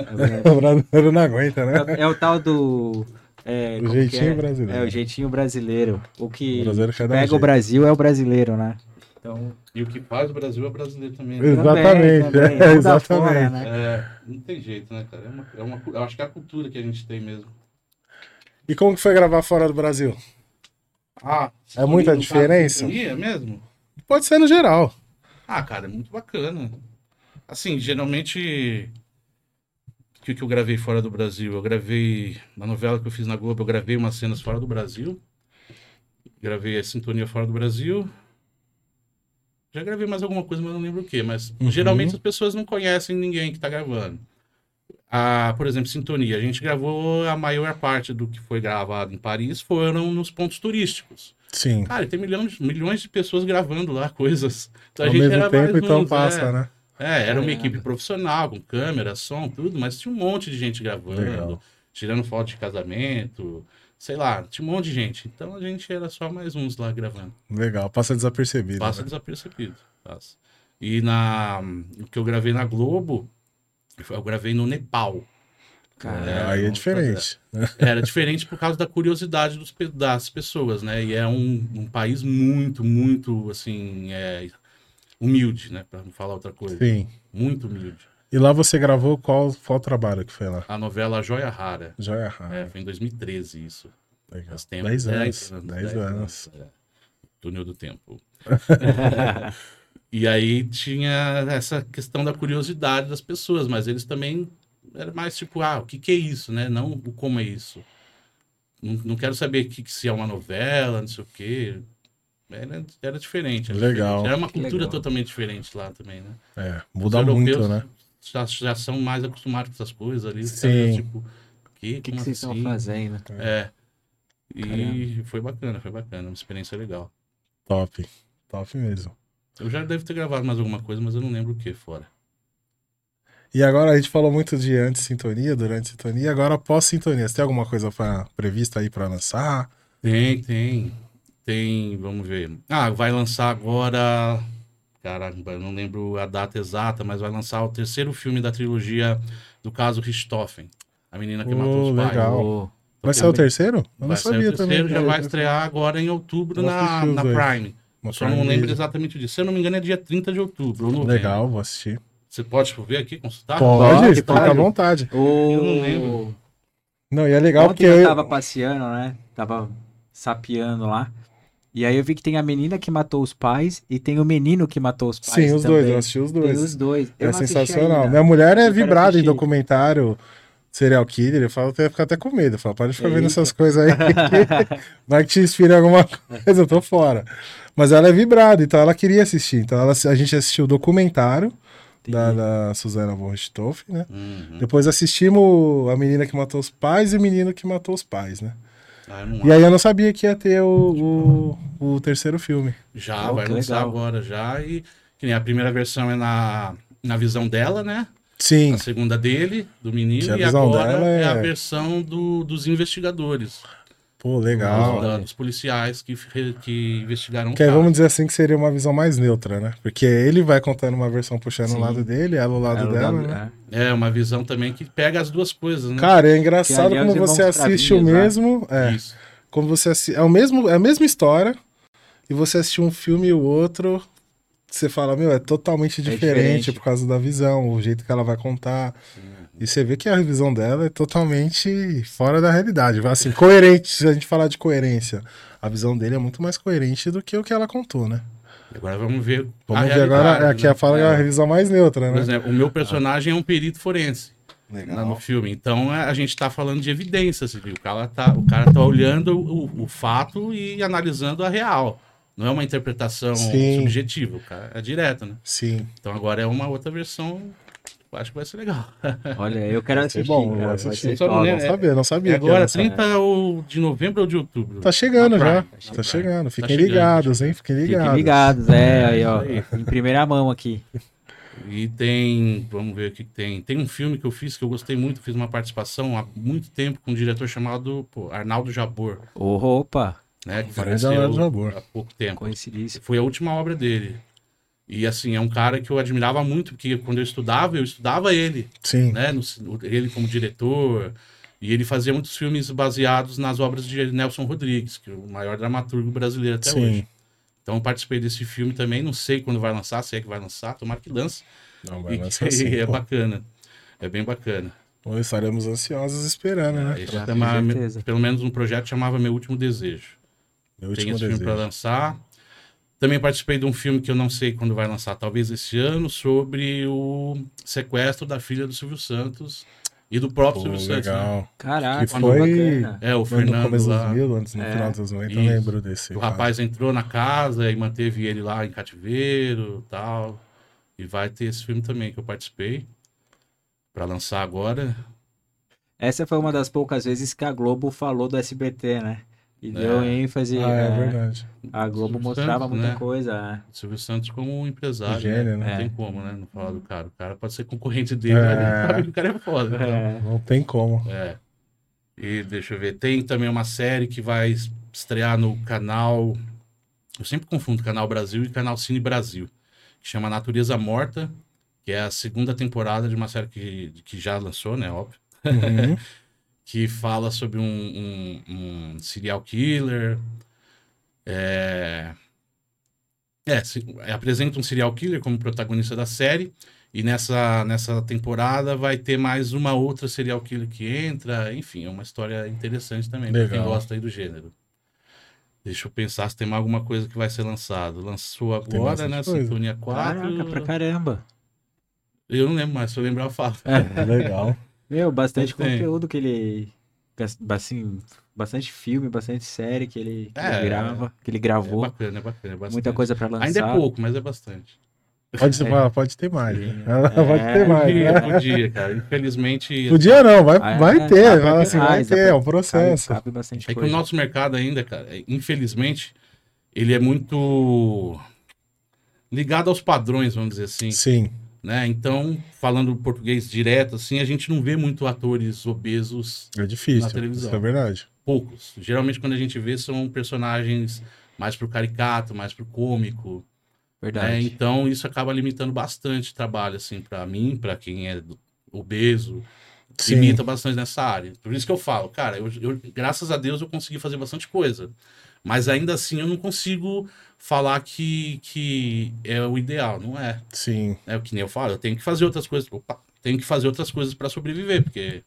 É, [LAUGHS] o brasileiro não aguenta, né? é o tal do. É, O como que jeitinho é? brasileiro. É, o jeitinho brasileiro. O que O brasileiro um pega o jeito. Brasil é o brasileiro, né? Então. E o que faz o Brasil é brasileiro também. né? Exatamente, também, também, é, muda fora, exatamente. né? É, não tem jeito, né, cara? É uma, é uma, eu acho que é a cultura que a gente tem mesmo. E como que foi gravar fora do Brasil? Ah, É muita diferença? mesmo? Pode ser no geral. Ah, cara, é muito bacana. Assim, geralmente. Que, que eu gravei fora do Brasil? Eu gravei. Na novela que eu fiz na Globo, eu gravei umas cenas fora do Brasil. Gravei a Sintonia fora do Brasil. Já gravei mais alguma coisa, mas não lembro o que. Mas Uhum. geralmente as pessoas não conhecem ninguém que tá gravando. Ah, por exemplo, Sintonia. A gente gravou a maior parte do que foi gravado em Paris foram nos pontos turísticos. Sim. Cara, tem milhões, milhões de pessoas gravando lá coisas. Então Ao mesmo tempo, então passa, é. né? É, era uma É. equipe profissional, com câmera, som, tudo, mas tinha um monte de gente gravando, Legal. tirando foto de casamento, sei lá, tinha um monte de gente. Então a gente era só mais uns lá gravando. Legal, passa desapercebido. Passa né? desapercebido. Passa. E na, o que eu gravei na Globo, eu gravei no Nepal. Cara, É, aí é diferente. Era diferente por causa da curiosidade dos das pessoas, né? E é um, um país muito, muito, assim, é, humilde, né? Pra não falar outra coisa. Sim. Muito humilde. E lá você gravou qual, qual trabalho que foi lá? A novela Joia Rara. Joia Rara. É, foi em 2013 isso. Legal. Faz tempo. 10 anos. 10 10 anos. é. Túnel do tempo. [LAUGHS] E aí tinha essa questão da curiosidade das pessoas, mas eles também era mais tipo, ah, o que que é isso, né? Não o como é isso. Não, não quero saber que, que se é uma novela, não sei o quê. Era, era diferente. Era Legal. diferente. Era uma cultura legal. totalmente diferente lá também, né? É, muda muito, né? Já, já são mais acostumados com essas coisas ali. Sim. caras, tipo, que, O que, que vocês estão assim? fazendo? É. E Caramba. foi bacana, foi bacana, uma experiência legal. Top. Top mesmo. Eu já devo ter gravado mais alguma coisa, mas eu não lembro o que fora. E agora a gente falou muito de antes-sintonia, durante sintonia, agora pós-sintonia. Você tem alguma coisa pra, prevista aí pra lançar? Tem, tem. Tem, vamos ver. Ah, vai lançar agora. Caramba, eu não lembro a data exata, mas vai lançar o terceiro filme da trilogia do caso Richthofen. A menina que Oh, matou os pais. legal. Ô, Vai ser o terceiro? Eu não Vai ser o sabia terceiro, também. já vai estrear agora em outubro na, na. Prime. Uma Só não lembro exatamente disso. Se eu não me engano, é dia 30 de outubro. Legal, vou assistir. Você pode ver aqui, consultar? Pode, Pode, fica à vontade. O... Eu não lembro. Não, e é legal Ontem porque eu eu... tava passeando, né? Tava sapeando lá. E aí eu vi que tem a menina que matou os pais e tem o menino que matou os pais. Sim, os dois, também. eu assisti os Tem dois. os dois. Eu É sensacional. ainda. Minha mulher é Eu vibrada em documentário serial killer. Eu falo, eu fico até com medo. Eu falo, pode ficar vendo Eita. essas coisas aí. [LAUGHS] Vai que te inspira alguma coisa, eu tô fora. Mas ela é vibrada, então ela queria assistir. Então ela, a gente assistiu o documentário da, da Suzana von Richthofen, né? Uhum. Depois assistimos a menina que matou os pais e o menino que matou os pais, né? Ah, E aí eu não sabia que ia ter o, o, o terceiro filme. Já, Oh, vai que lançar legal. agora já. E que nem a primeira versão é na, na visão dela, né? Sim, A segunda dele, do menino, e agora é... é- a versão do, dos investigadores. Pô, legal. da- dos policiais que, que investigaram o Que aí caso. vamos dizer assim que seria uma visão mais neutra, né? Porque ele vai contando uma versão puxando o Sim. lado dele, ela o lado É, o dela, né? É, uma visão também que pega as duas coisas, né? Cara, é engraçado é como os você assiste o né? mesmo. É, Isso. como você assi- é o mesmo, é a mesma história, e você assistir um filme e o outro, você fala, meu, é totalmente diferente, diferente. por causa da visão, o jeito que ela vai contar. E você vê que a visão dela é totalmente fora da realidade. Assim, coerente, se a gente falar de coerência. A visão dele é muito mais coerente do que o que ela contou, né? Agora vamos ver. Vamos a ver agora, realidade, aqui né? a fala é a revisão mais neutra, Por né? exemplo, o meu personagem é um perito forense. Legal. lá no filme. Então é, a gente tá falando de evidências. viu? O cara tá, o cara tá olhando o, o fato e analisando a real. não é uma interpretação Sim. subjetiva, o cara é direto, né? Sim. Então agora é uma outra versão, acho que vai ser legal. [LAUGHS] Olha, eu quero assistir. bom, cara, vou vai assistir. ser Só não Não sabia, não É sabia. que agora, era essa- 30 ou de novembro ou de outubro? Tá chegando já. Prime, Tá chegando. Fiquem chegando, ligados, hein? Fiquem ligados. Fiquem ligados, é, aí, ó. Em primeira mão aqui. E tem, vamos ver o que tem. Tem um filme que eu fiz que eu gostei muito, fiz uma participação há muito tempo com um diretor chamado pô, Arnaldo Jabor, Ô, roupa. né? Que faleceu Arnaldo Jabor. há pouco tempo. Coincidência. Foi a última obra dele. E assim, é um cara que eu admirava muito, porque quando eu estudava, eu estudava ele, Sim. né? No, ele como diretor. E ele fazia muitos filmes baseados nas obras de Nelson Rodrigues, que é o maior dramaturgo brasileiro até Sim. hoje. Então eu participei desse filme também, não sei quando vai lançar, se é que vai lançar, tomara que lance. Não, vai E lançar que assim, [LAUGHS] é pô. bacana. É bem bacana. Pô, estaremos ansiosos esperando, né? Esse com chama- certeza. pelo menos um projeto chamava Meu Último Desejo. Meu Tem último esse filme para desejo. lançar. Também participei de um filme que eu não sei quando vai lançar, talvez esse ano, sobre o sequestro da filha do Silvio Santos e do próprio Pô, Silvio Santos. né? legal. Caraca, Que foi- bacana. É, o No Fernando começo lá. dos mil, antes no É, final dos 90, eu lembro desse. O cara. rapaz entrou na casa e manteve ele lá em cativeiro tal. E vai ter esse filme também que eu participei. Pra lançar agora. Essa foi uma das poucas vezes que a Globo falou do SBT, né? E deu ênfase. Ah, é é, verdade. a Globo Silvio mostrava Santos, muita né? coisa. O Silvio Santos como um empresário. Gênio, né? né? Não tem É. como, né? Não falar do cara. O cara pode ser concorrente dele, É. sabe que o cara é foda. É. então. É. Não tem como. É. E deixa eu ver. Tem também uma série que vai estrear no canal. Eu sempre confundo Canal Brasil e Canal Cine Brasil. Que chama Natureza Morta. Que é a segunda temporada de uma série que, que já lançou, né? Óbvio. Uhum. [LAUGHS] que fala sobre um, um- um serial killer. É... É, se- apresenta um serial killer como protagonista da série. E nessa, nessa temporada vai ter mais uma outra serial killer que entra. Enfim, é uma história interessante também, pra quem gosta aí do gênero. Deixa eu pensar se tem mais alguma coisa que vai ser lançado. Lançou agora, né? coisa. Sintonia 4. Caraca, pra caramba. Eu não lembro mais, se eu lembrar eu falo. Legal. [LAUGHS] Meu, bastante Tem. conteúdo que ele. Assim, bastante filme, bastante série que ele, que ele É, grava, que ele É gravou. bacana, é bacana. É bastante. muita coisa pra lançar. Ainda é pouco, mas é bastante. Pode, ser- pode ter mais. né? [LAUGHS] É. Pode ter mais. Podia, né? podia, cara. Infelizmente. Podia não, vai, Ah, vai é, ter. cabe assim, vai ter, é um processo. Cabe, cabe bastante É que o coisa. nosso mercado ainda, cara, é- infelizmente, ele é muito ligado aos padrões, vamos dizer assim, Sim, né? Então, falando português direto, assim, a gente não vê muito atores obesos, é difícil. Na televisão. Isso é verdade. poucos. Geralmente, quando a gente vê, são personagens mais pro caricato, mais pro cômico, né? Verdade. Então, isso acaba limitando bastante o trabalho, assim, para mim, para quem é obeso, Sim. limita bastante nessa área. Por isso que eu falo, cara, eu, eu- graças a Deus eu consegui fazer bastante coisa. Mas ainda assim eu não consigo falar que, que é o ideal, não é. Sim. É o que nem eu falo, eu tenho que fazer outras coisas. Opa, tenho que fazer outras coisas para sobreviver, porque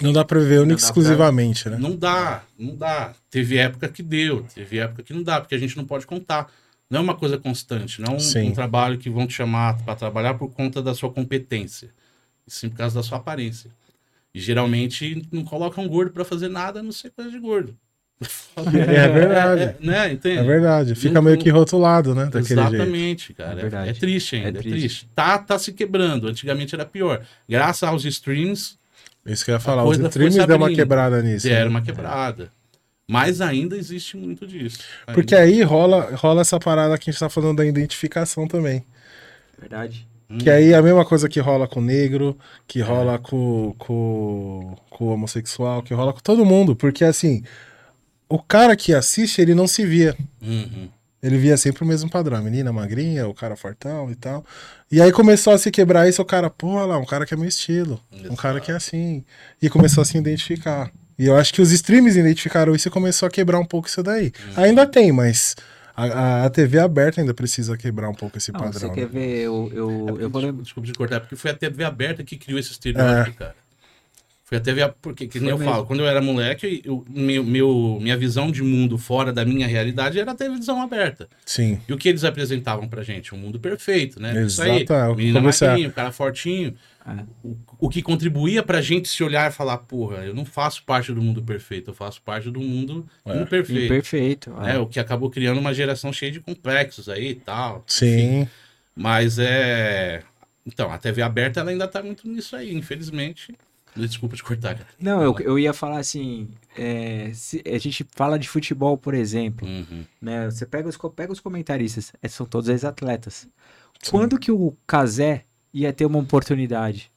Não dá pra viver única dá e pra- exclusivamente, né? não dá, não dá. Teve época que deu, teve época que não dá, porque a gente não pode contar. Não é uma coisa constante, não é um, um trabalho que vão te chamar para trabalhar por conta da sua competência, e sim por causa da sua aparência. E geralmente não colocam gordo para fazer nada, a não ser coisa de gordo. É verdade. É, [LAUGHS] né? Entende? É verdade. Fica Não- meio que rotulado, né? Daquele jeito. Exatamente, cara. É É, é triste ainda, É é triste. triste. Tá, tá se quebrando. Antigamente era pior. Graças aos streams, Isso que eu ia falar. Os streams deu uma quebrada nisso. era né? uma quebrada. Mas ainda existe muito disso. Porque aí rola, rola essa parada que a gente tá falando da identificação também. Verdade. Que aí é a mesma coisa que rola com o negro, que rola com, com, com o homossexual, que rola com todo mundo. Porque assim, o cara que assiste, ele não se via. Uhum. Ele via sempre o mesmo padrão, a menina magrinha, o cara fortão e tal. E aí começou a se quebrar isso, o cara, pô, olha lá, um cara que é meu estilo, um cara que é assim. E começou a se identificar. E eu acho que os streams identificaram isso e começou a quebrar um pouco isso daí. Ainda tem, mas a, a- TV aberta ainda precisa quebrar um pouco esse Não, padrão. você né? quer ver, eu, eu, eu vou desculpa, lembrar. desculpa de cortar, é porque foi a TV aberta que criou esse estereótipo, cara. Foi a TV aberta, porque, que nem eu mesmo. falo, quando eu era moleque, eu, meu, meu- minha visão de mundo fora da minha realidade era a televisão aberta. Sim. E o que eles apresentavam pra gente? Um mundo perfeito, né? Isso aí, Exato, é, o menina cara fortinho. É. O, o que contribuía pra gente se olhar e falar, porra, eu não faço parte do mundo perfeito, eu faço parte do mundo É. imperfeito. Imperfeito. É, o que acabou criando uma geração cheia de complexos aí e tal. Sim. Mas é. Então, a TV aberta ela ainda tá muito nisso aí, infelizmente. Desculpa te cortar, cara. Não, eu, eu ia falar assim, é, se a gente fala de futebol, por exemplo, Uhum. né? Você pega os, pega os comentaristas, é, são todos ex-atletas. Quando que o Casé ia ter uma oportunidade?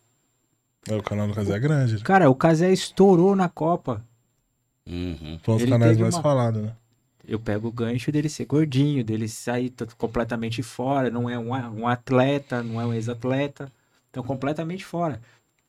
É, O canal do Casé é grande. né? Cara, o Casé estourou na Copa. Uhum. Foi um dos Ele canais mais uma- falados, né? Eu pego o gancho dele ser gordinho, dele sair completamente fora, não é um, um atleta, não é um ex-atleta, então completamente fora.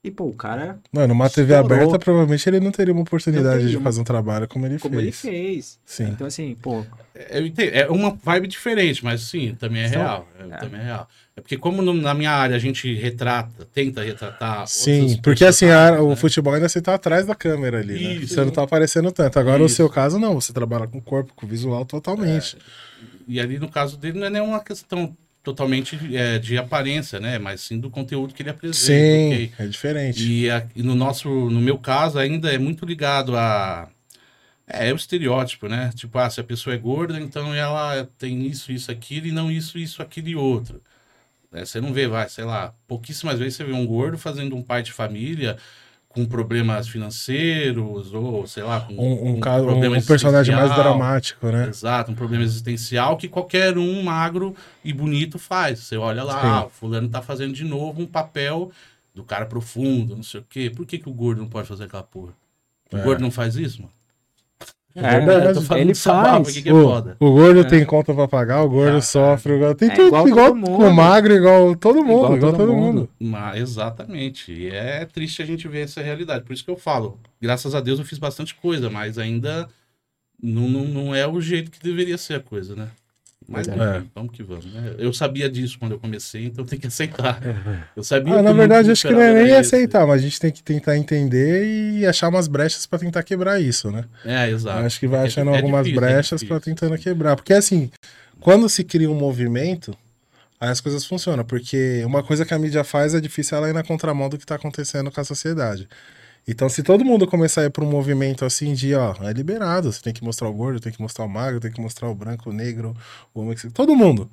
E pô, o cara, Mano, uma TV Estourou. aberta, provavelmente ele não teria uma oportunidade teria de fazer um trabalho como ele como fez. ele fez. Sim. Então assim, pô, Eu entendo, é uma vibe diferente, mas sim, também é real. É, é. Também é real. É porque, como no- na minha área a gente retrata, tenta retratar. Sim, porque assim, a- o né? futebol ainda você tá atrás da câmera ali, né? Isso. Você não tá aparecendo tanto. Agora, no Isso. seu caso, não. Você trabalha com o corpo, com o visual totalmente. E ali no caso dele não é nenhuma questão totalmente é, de aparência, né? Mas sim do conteúdo que ele apresenta. Sim, ok? é diferente. E, a- e no nosso, no meu caso, ainda é muito ligado a. É, é o estereótipo, né? Tipo, ah, se a pessoa é gorda, então ela tem isso, isso, aquilo, e não isso, isso, aquilo e outro. É, você não vê, vai, sei lá, pouquíssimas vezes você vê um gordo fazendo um pai de família com problemas financeiros, ou sei lá, com Um, um, um- problema um personagem mais dramático, né? Exato, um problema existencial que qualquer um magro e bonito faz. Você olha lá, Sim. ah, o fulano tá fazendo de novo um papel do cara profundo, não sei o quê. Por que, que o gordo não pode fazer aquela porra? O É. gordo não faz isso, mano? É, verdade. Eu tô falando ele faz. aqui que é o, foda. o gordo tem conta pra pagar, o gordo sofre, o tem É tudo igual igual, todo mundo. o magro, igual todo mundo, Igual igual, todo todo mundo. mundo. Mas, exatamente. E é triste a gente ver essa realidade. Por isso que eu falo, graças a Deus eu fiz bastante coisa, mas ainda não, não, não é o jeito que deveria ser a coisa, né? Mas enfim, vamos que vamos, né? Eu sabia disso quando eu comecei, então tem que [LAUGHS] aceitar. Eu sabia Ah, na verdade, acho que não é nem aceitar, mas a gente tem que tentar entender e achar umas brechas pra tentar quebrar isso, né? É, exato. Acho que vai É- achando é algumas difícil, é brechas difícil. tentando quebrar. Porque assim, quando se cria um movimento, aí as coisas funcionam. Porque uma coisa que a mídia faz é difícil ela ir na contramão do que tá acontecendo com a sociedade. Então, se todo mundo começar a ir pra um movimento assim de, ó, é liberado, você tem que mostrar o gordo, tem que mostrar o magro, tem que mostrar o branco, o negro, o homem, todo mundo.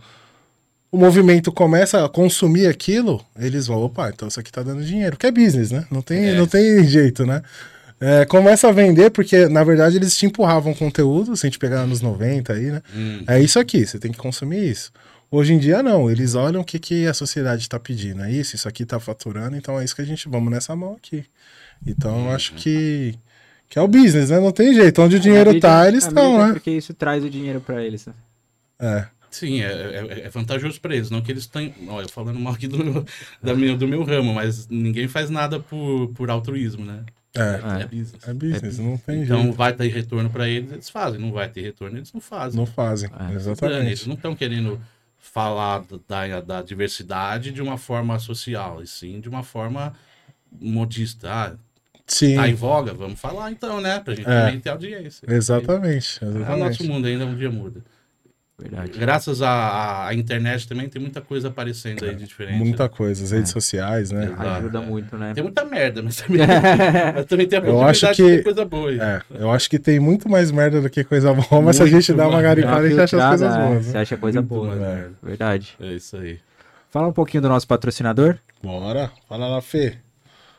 O movimento começa a consumir aquilo, eles vão, opa, então isso aqui tá dando dinheiro, porque é business, né? Não tem, É. não tem [LAUGHS] jeito, né? É, começa a vender, porque na verdade eles te empurravam conteúdo, se a gente pegar anos 90 aí, né? Hum, É isso aqui, você tem que consumir isso. Hoje em dia não, eles olham o que, que a sociedade está pedindo. É isso, isso aqui tá faturando, então é isso que a gente vamos nessa mão aqui. Então eu acho que, que é o business, né? Não tem jeito. Onde o A dinheiro tá, eles a mídia estão, é né? Porque isso traz o dinheiro pra eles. né? É. Sim, é, é- é vantajoso para eles, não que eles têm. Olha, falando mal aqui do meu, da minha, do meu ramo, mas ninguém faz nada por, por altruísmo, né? É, É, business. é business, não tem Então jeito. vai ter retorno para eles, eles fazem. Não vai ter retorno, eles não fazem. Não fazem, É, Eles exatamente. não estão querendo falar da, da diversidade de uma forma social, e sim de uma forma modista. Ah, Sim, tá em voga? Vamos falar então, né? Pra gente É. também ter audiência. exatamente. É o nosso exatamente. mundo ainda um dia muda. Verdade. Graças à, à- internet também tem muita coisa aparecendo aí de diferente. Muita coisa, as redes É. sociais, né? Exato. Ajuda é. muito, né? Tem muita merda, mas também, [LAUGHS] mas também tem a Eu acho possibilidade que- de ter coisa boa. aí. É, eu acho que tem muito mais merda do que coisa boa, mas se a gente Muito dá uma garipada, a gente acha as coisas é, boas. Você Né? acha coisa Muito boa. né? Verdade. É isso aí. Fala um pouquinho do nosso patrocinador. Bora, fala lá, Fê.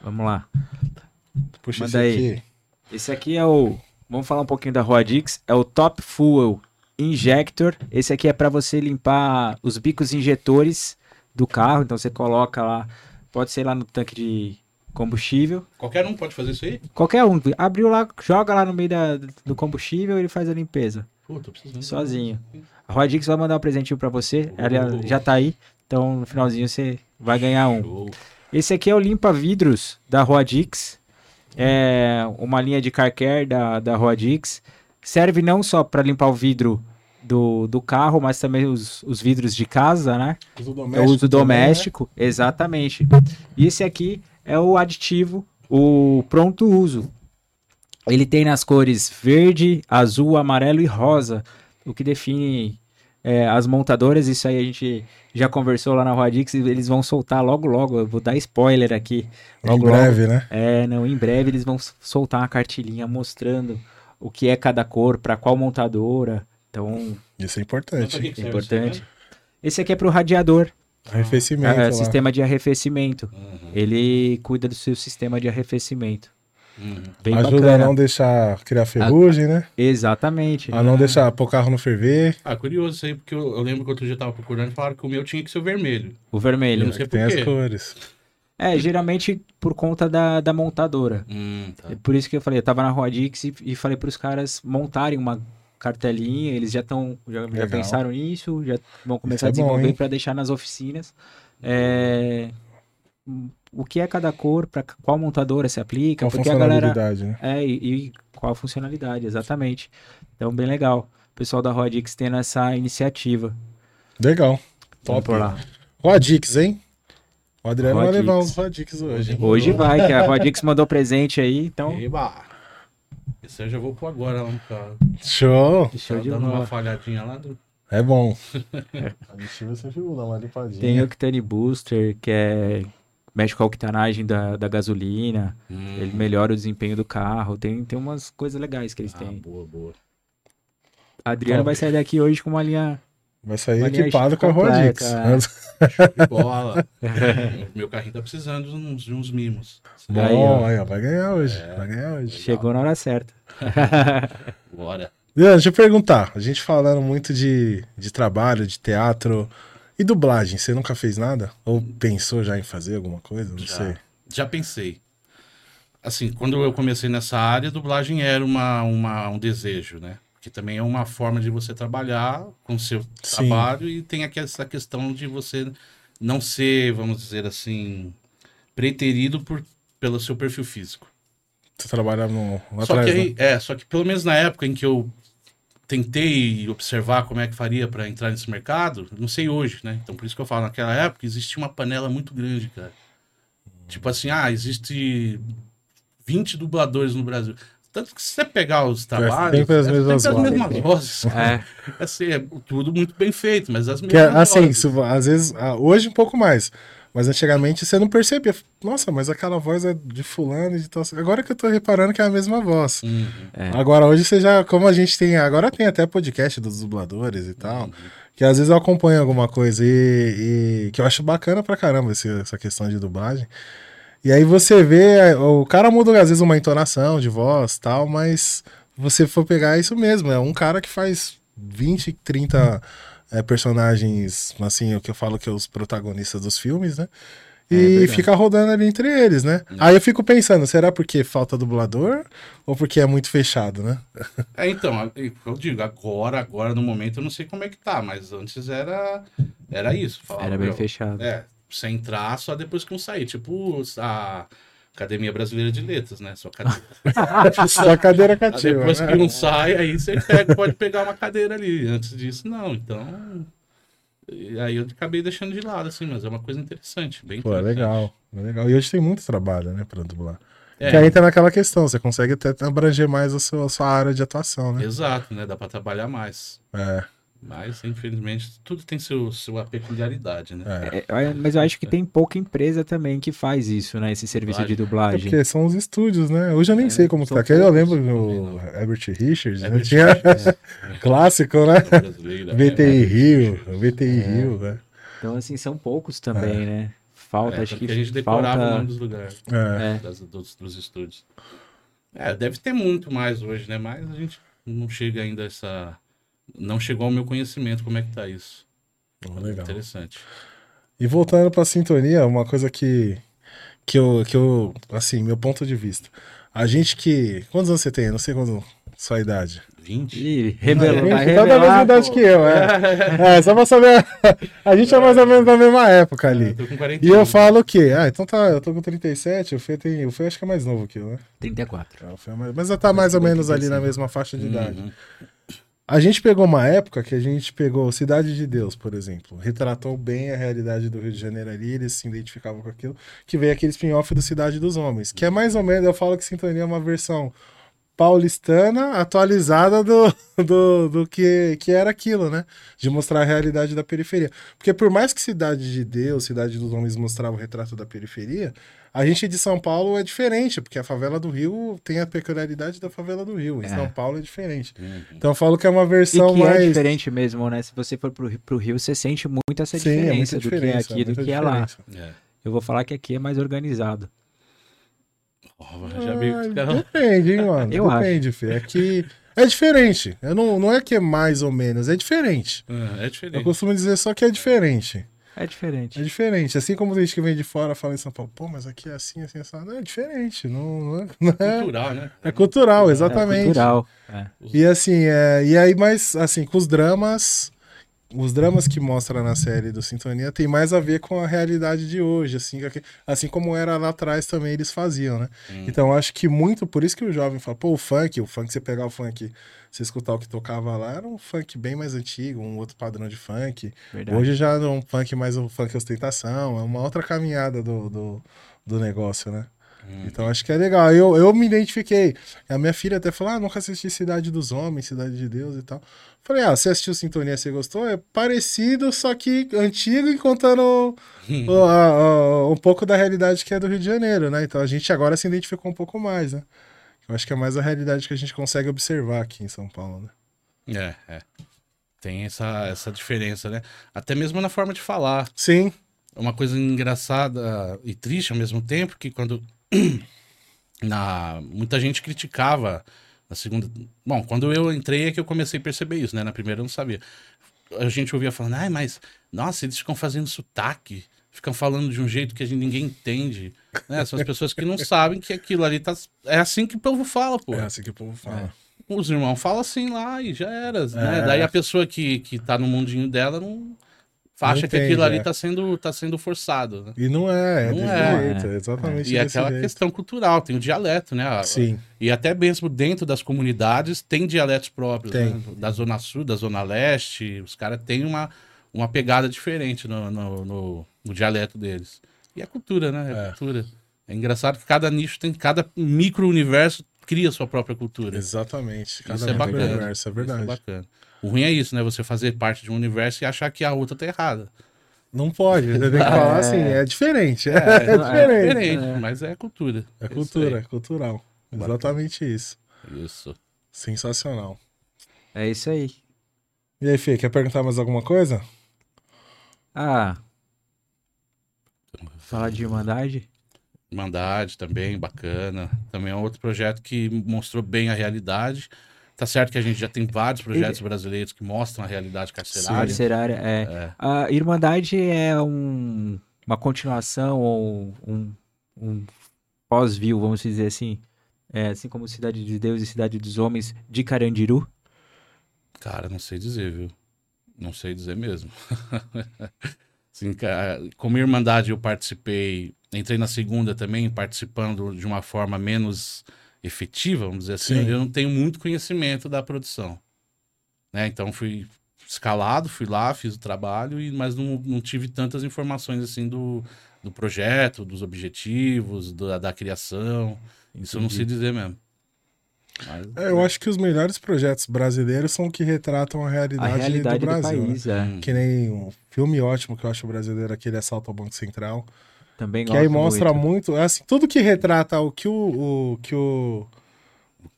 Vamos lá. Puxa Manda esse aí. aqui. Esse aqui é o. Vamos falar um pouquinho da Roadix. É o Top Fuel Injector. Esse aqui é para você limpar os bicos injetores do carro. Então você coloca lá. Pode ser lá no tanque de combustível. Qualquer um pode fazer isso aí? Qualquer um. Abriu lá, joga lá no meio da- do combustível e ele faz a limpeza. Pô, tô precisando. Sozinho. A Rodix vai mandar um presentinho pra você. Ela já tá aí. Então no finalzinho você vai ganhar um. Show. Esse aqui é o limpa vidros da Rodix. É uma linha de car care da, da Rodix. Serve não só para limpar o vidro do, do carro, mas também os, os vidros de casa, né? Uso É o uso também, né? doméstico, exatamente. E esse aqui é o aditivo o pronto uso. Ele tem nas cores verde, azul, amarelo e rosa, o que define é, as montadoras. Isso aí a gente já conversou lá na Rodix e eles vão soltar logo, logo. Eu vou dar spoiler aqui. Logo, em breve, né? É, não, em breve eles vão soltar uma cartilhinha mostrando o que é cada cor, para qual montadora. Então, isso é importante. É importante. Esse aqui é para o radiador. Arrefecimento. É, sistema de arrefecimento. Uhum. Ele cuida do seu sistema de arrefecimento. Ajuda bacana. a não deixar criar ferrugem, a... né? Exatamente. A não deixar pôr o carro no ferver. Ah, curioso isso aí, porque eu, eu, lembro que outro dia eu tava procurando e falaram que o meu tinha que ser o vermelho. O vermelho. Eu não sei Tem as cores. É, geralmente por conta da, da montadora. Hum, tá. É por isso que eu falei, eu tava na Rodix e, e falei para os caras montarem uma cartelinha, eles já estão, já, já, pensaram nisso, já vão começar é a desenvolver para deixar nas oficinas. É, o que é cada cor, para qual montadora se aplica, qual porque a galera né? é e, e, qual a funcionalidade, exatamente. Então bem legal. O pessoal da Rodix tendo essa iniciativa. Legal. Top. Vamos lá. Rodix, hein? O Adriano Rodix. vai levar os Rodix hoje. Hoje vai, que a [LAUGHS] Rodix mandou presente aí, então. Eba. Esse eu já vou pôr agora lá no carro. Show! Show tá de dando uma falhadinha lá do... É bom. [LAUGHS] a viu, dá uma limpadinha. Tem o Octane Booster, que é mexe com a octanagem da, da gasolina, hum. ele melhora o desempenho do carro, tem, tem umas coisas legais que eles ah, têm. boa, boa. Adriano Top. vai sair daqui hoje com uma linha Vai sair equipado com a Rodix. É. Bola. [LAUGHS] Meu carrinho tá precisando de uns, de uns mimos. Bom, aí, ó. vai ganhar hoje. É, vai ganhar hoje. Chegou na hora certa. [LAUGHS] Bora. Deixa eu perguntar. A gente falando muito de, de trabalho, de teatro e dublagem. Você nunca fez nada? Ou pensou já em fazer alguma coisa? Não já, sei. Já pensei. Assim, quando eu comecei nessa área, dublagem era uma, uma, um desejo, né? que também é uma forma de você trabalhar com o seu Sim. trabalho e tem aqui essa questão de você não ser, vamos dizer assim, preterido por, pelo seu perfil físico. Você trabalha no, só atrás, que aí, né? É, só que pelo menos na época em que eu tentei observar como é que faria para entrar nesse mercado, não sei hoje, né? Então por isso que eu falo, naquela época existia uma panela muito grande, cara. Tipo assim, ah, existe 20 dubladores no Brasil. Tanto que se você pegar os trabalhos. Sempre as mesmas, é, sempre as mesmas vozes. É. Assim, é tudo muito bem feito, mas as mesmas que, é, assim, vozes. Às vezes, ah, hoje um pouco mais. Mas antigamente você não percebia. Nossa, mas aquela voz é de fulano e de tal. Agora que eu tô reparando que é a mesma voz. Uhum. É. Agora hoje você já, como a gente tem, agora tem até podcast dos dubladores e tal, uhum. que às vezes eu acompanho alguma coisa e, e que eu acho bacana pra caramba esse, essa questão de dublagem. E aí você vê, o cara muda às vezes uma entonação de voz tal, mas você for pegar é isso mesmo, é um cara que faz 20, 30 é, personagens, assim, o que eu falo que é os protagonistas dos filmes, né? E é fica rodando ali entre eles, né? É. Aí eu fico pensando, será porque falta dublador ou porque é muito fechado, né? É, então, eu digo, agora, agora no momento eu não sei como é que tá, mas antes era era isso. Falava, era bem fechado. É, você entrar só depois que um sair. Tipo a Academia Brasileira de Letras, né? Só cadeira. [LAUGHS] só cadeira cativa. Depois né? que um sai, aí você pega, pode pegar uma cadeira ali. Antes disso, não. Então. Aí eu acabei deixando de lado, assim, mas é uma coisa interessante. Bem Pô, é legal. É legal. E hoje tem muito trabalho, né, pra dublar. É. Que aí entra naquela questão, você consegue até abranger mais a sua, a sua área de atuação, né? Exato, né? Dá pra trabalhar mais. É. Mas, infelizmente, tudo tem seu, sua peculiaridade, né? É. É, mas eu acho que tem pouca empresa também que faz isso, né? Esse serviço de dublagem. É porque são os estúdios, né? Hoje eu nem é, sei como tá. Eu lembro do Herbert Richards, né? Tinha... [LAUGHS] Clássico, né? VTI Rio, VTI Rio, né? Então, assim, são poucos também, é. né? Falta, acho que a gente decorava falta... o nome dos lugares, das, dos, dos estúdios. É, deve ter muito mais hoje, né? Mas a gente não chega ainda a essa não chegou ao meu conhecimento como é que tá isso. Oh, legal. Interessante. E voltando para a sintonia, uma coisa que que eu, que eu, assim, meu ponto de vista. A gente que. Quantos anos você tem? Eu não sei quando. Sua idade. 20? Ih, revelou. Tá toda a mesma idade que eu, é. [LAUGHS] é. só pra saber. A gente é mais ou menos da mesma época ali. É, eu tô com 40 e eu falo o quê? Ah, então tá, eu tô com 37, o Fê tem. O Fê acho que é mais novo que eu, né? 34. É, o Fê é mais, mas já tá mais ou menos ali na mesma faixa de idade. A gente pegou uma época que a gente pegou Cidade de Deus, por exemplo. Retratou bem a realidade do Rio de Janeiro ali, eles se identificavam com aquilo. Que veio aquele spin-off do Cidade dos Homens. Que é mais ou menos, eu falo que Sintonia é uma versão paulistana atualizada do, [LAUGHS] do, do que, que era aquilo, né? De mostrar a realidade da periferia. Porque por mais que Cidade de Deus, Cidade dos Homens mostrava o retrato da periferia, a gente de São Paulo é diferente, porque a favela do Rio tem a peculiaridade da favela do Rio. Em É. São Paulo é diferente. Uhum. Então eu falo que é uma E versão que é mais. diferente mesmo, né? Se você for pro, Rio- pro Rio, você sente muito essa Sim, é diferença do que é aqui, do que é lá. É. Eu vou falar que aqui é mais organizado. Ó, já vi Ah. Depende, hein, mano? Eu Depende, Fê. É que é diferente. Eu não, não é que é mais ou menos, é diferente. Ah, É Eu diferente. costumo dizer só que é diferente. É diferente. É diferente. Assim como tem gente que vem de fora fala em São Paulo, pô, mas aqui é assim, assim, assim. Não, é diferente. Não, não é, não é- Cultural, né? é cultural, É exatamente. cultural. É. E assim, é, e aí, mais assim, com os dramas, os dramas que mostra na série do Sintonia tem mais a ver com a realidade de hoje, assim, assim como era lá atrás também eles faziam, né? Hum. Então acho que muito, por isso que o jovem fala, pô, o funk, o funk, você pegar o funk, você escutar o que tocava lá, era um funk bem mais antigo, um outro padrão de funk. Verdade. Hoje já é um funk mais o funk ostentação, é uma outra caminhada do, do, do negócio, né? Hum. Então acho que é legal. Eu, eu me identifiquei. A minha filha até falou: Ah, nunca assisti Cidade dos Homens, Cidade de Deus e tal. Falei, ah, você assistiu Sintonia, você gostou? É parecido, só que antigo e contando [LAUGHS] o- a- a- um pouco da realidade que é do Rio de Janeiro, né? Então a gente agora se identificou um pouco mais, né? Eu acho que é mais a realidade que a gente consegue observar aqui em São Paulo, né? É, é. Tem essa, essa diferença, né? Até mesmo na forma de falar. Sim, Uma coisa engraçada e triste ao mesmo tempo, que quando [CLEARS THROAT] na muita gente criticava na segunda. Bom, quando eu entrei é que eu comecei a perceber isso, né? Na primeira eu não sabia. A gente ouvia falando, ai, mas nossa, eles ficam fazendo sotaque, ficam falando de um jeito que a gente, ninguém entende. Né? São as pessoas que não sabem que aquilo ali tá. É assim que o povo fala, pô. é assim que o povo fala. Os irmãos falam assim lá e já era. Né? É. Daí a pessoa que, que tá no mundinho dela não. Acha que aquilo ali é. tá sendo, tá sendo forçado. Né? E não é, é Não é. jeito, é exatamente E é desse aquela jeito. questão cultural, tem o dialeto, né? Sim, E até mesmo dentro das comunidades tem dialetos próprios. Tem. né? Da Zona Sul, da Zona Leste, os caras têm uma, uma pegada diferente no, no, no- no dialeto deles. E a cultura, né? É, É. cultura. É engraçado que cada nicho tem, cada micro-universo cria sua própria cultura. exatamente. Cada Isso é bacana. universo, é verdade. Isso é bacana. O ruim é isso, né? Você fazer parte de um universo e achar que a outra tá errada. Não pode, você tem que [LAUGHS] falar assim, é diferente. É, É, não, é diferente. diferente, É. mas é cultura. É isso cultura, é cultural. Exatamente isso. aí. Isso. Sensacional. É isso aí. E aí, Fê, quer perguntar mais alguma coisa? Ah. Falar de Irmandade? Irmandade também, bacana. Também é outro projeto que mostrou bem a realidade. Tá certo que a gente já tem vários projetos brasileiros que mostram a realidade carcerária. Carcerária, é. É. A Irmandade é um, uma continuação ou um, um pós-view, vamos dizer assim. É, assim como Cidade de Deus e Cidade dos Homens de Carandiru. Cara, não sei dizer, viu? Não sei dizer mesmo. [LAUGHS] Sim, cara, como Irmandade eu participei, entrei na segunda também, participando de uma forma menos efetiva, vamos dizer assim. Sim. Eu não tenho muito conhecimento da produção. Né? Então fui escalado, fui lá, fiz o trabalho, e, mas não, não tive tantas informações assim do, do projeto, dos objetivos, da, da criação. Isso eu não sei dizer mesmo. Mas, É, eu acho que os melhores projetos brasileiros são que retratam a A realidade, realidade do do, Brasil. né? país, é. Hum. Que nem um filme ótimo que eu acho brasileiro, aquele Assalto ao Banco Central. Também Que aí mostra muito. muito, assim, tudo que retrata o que o, o que o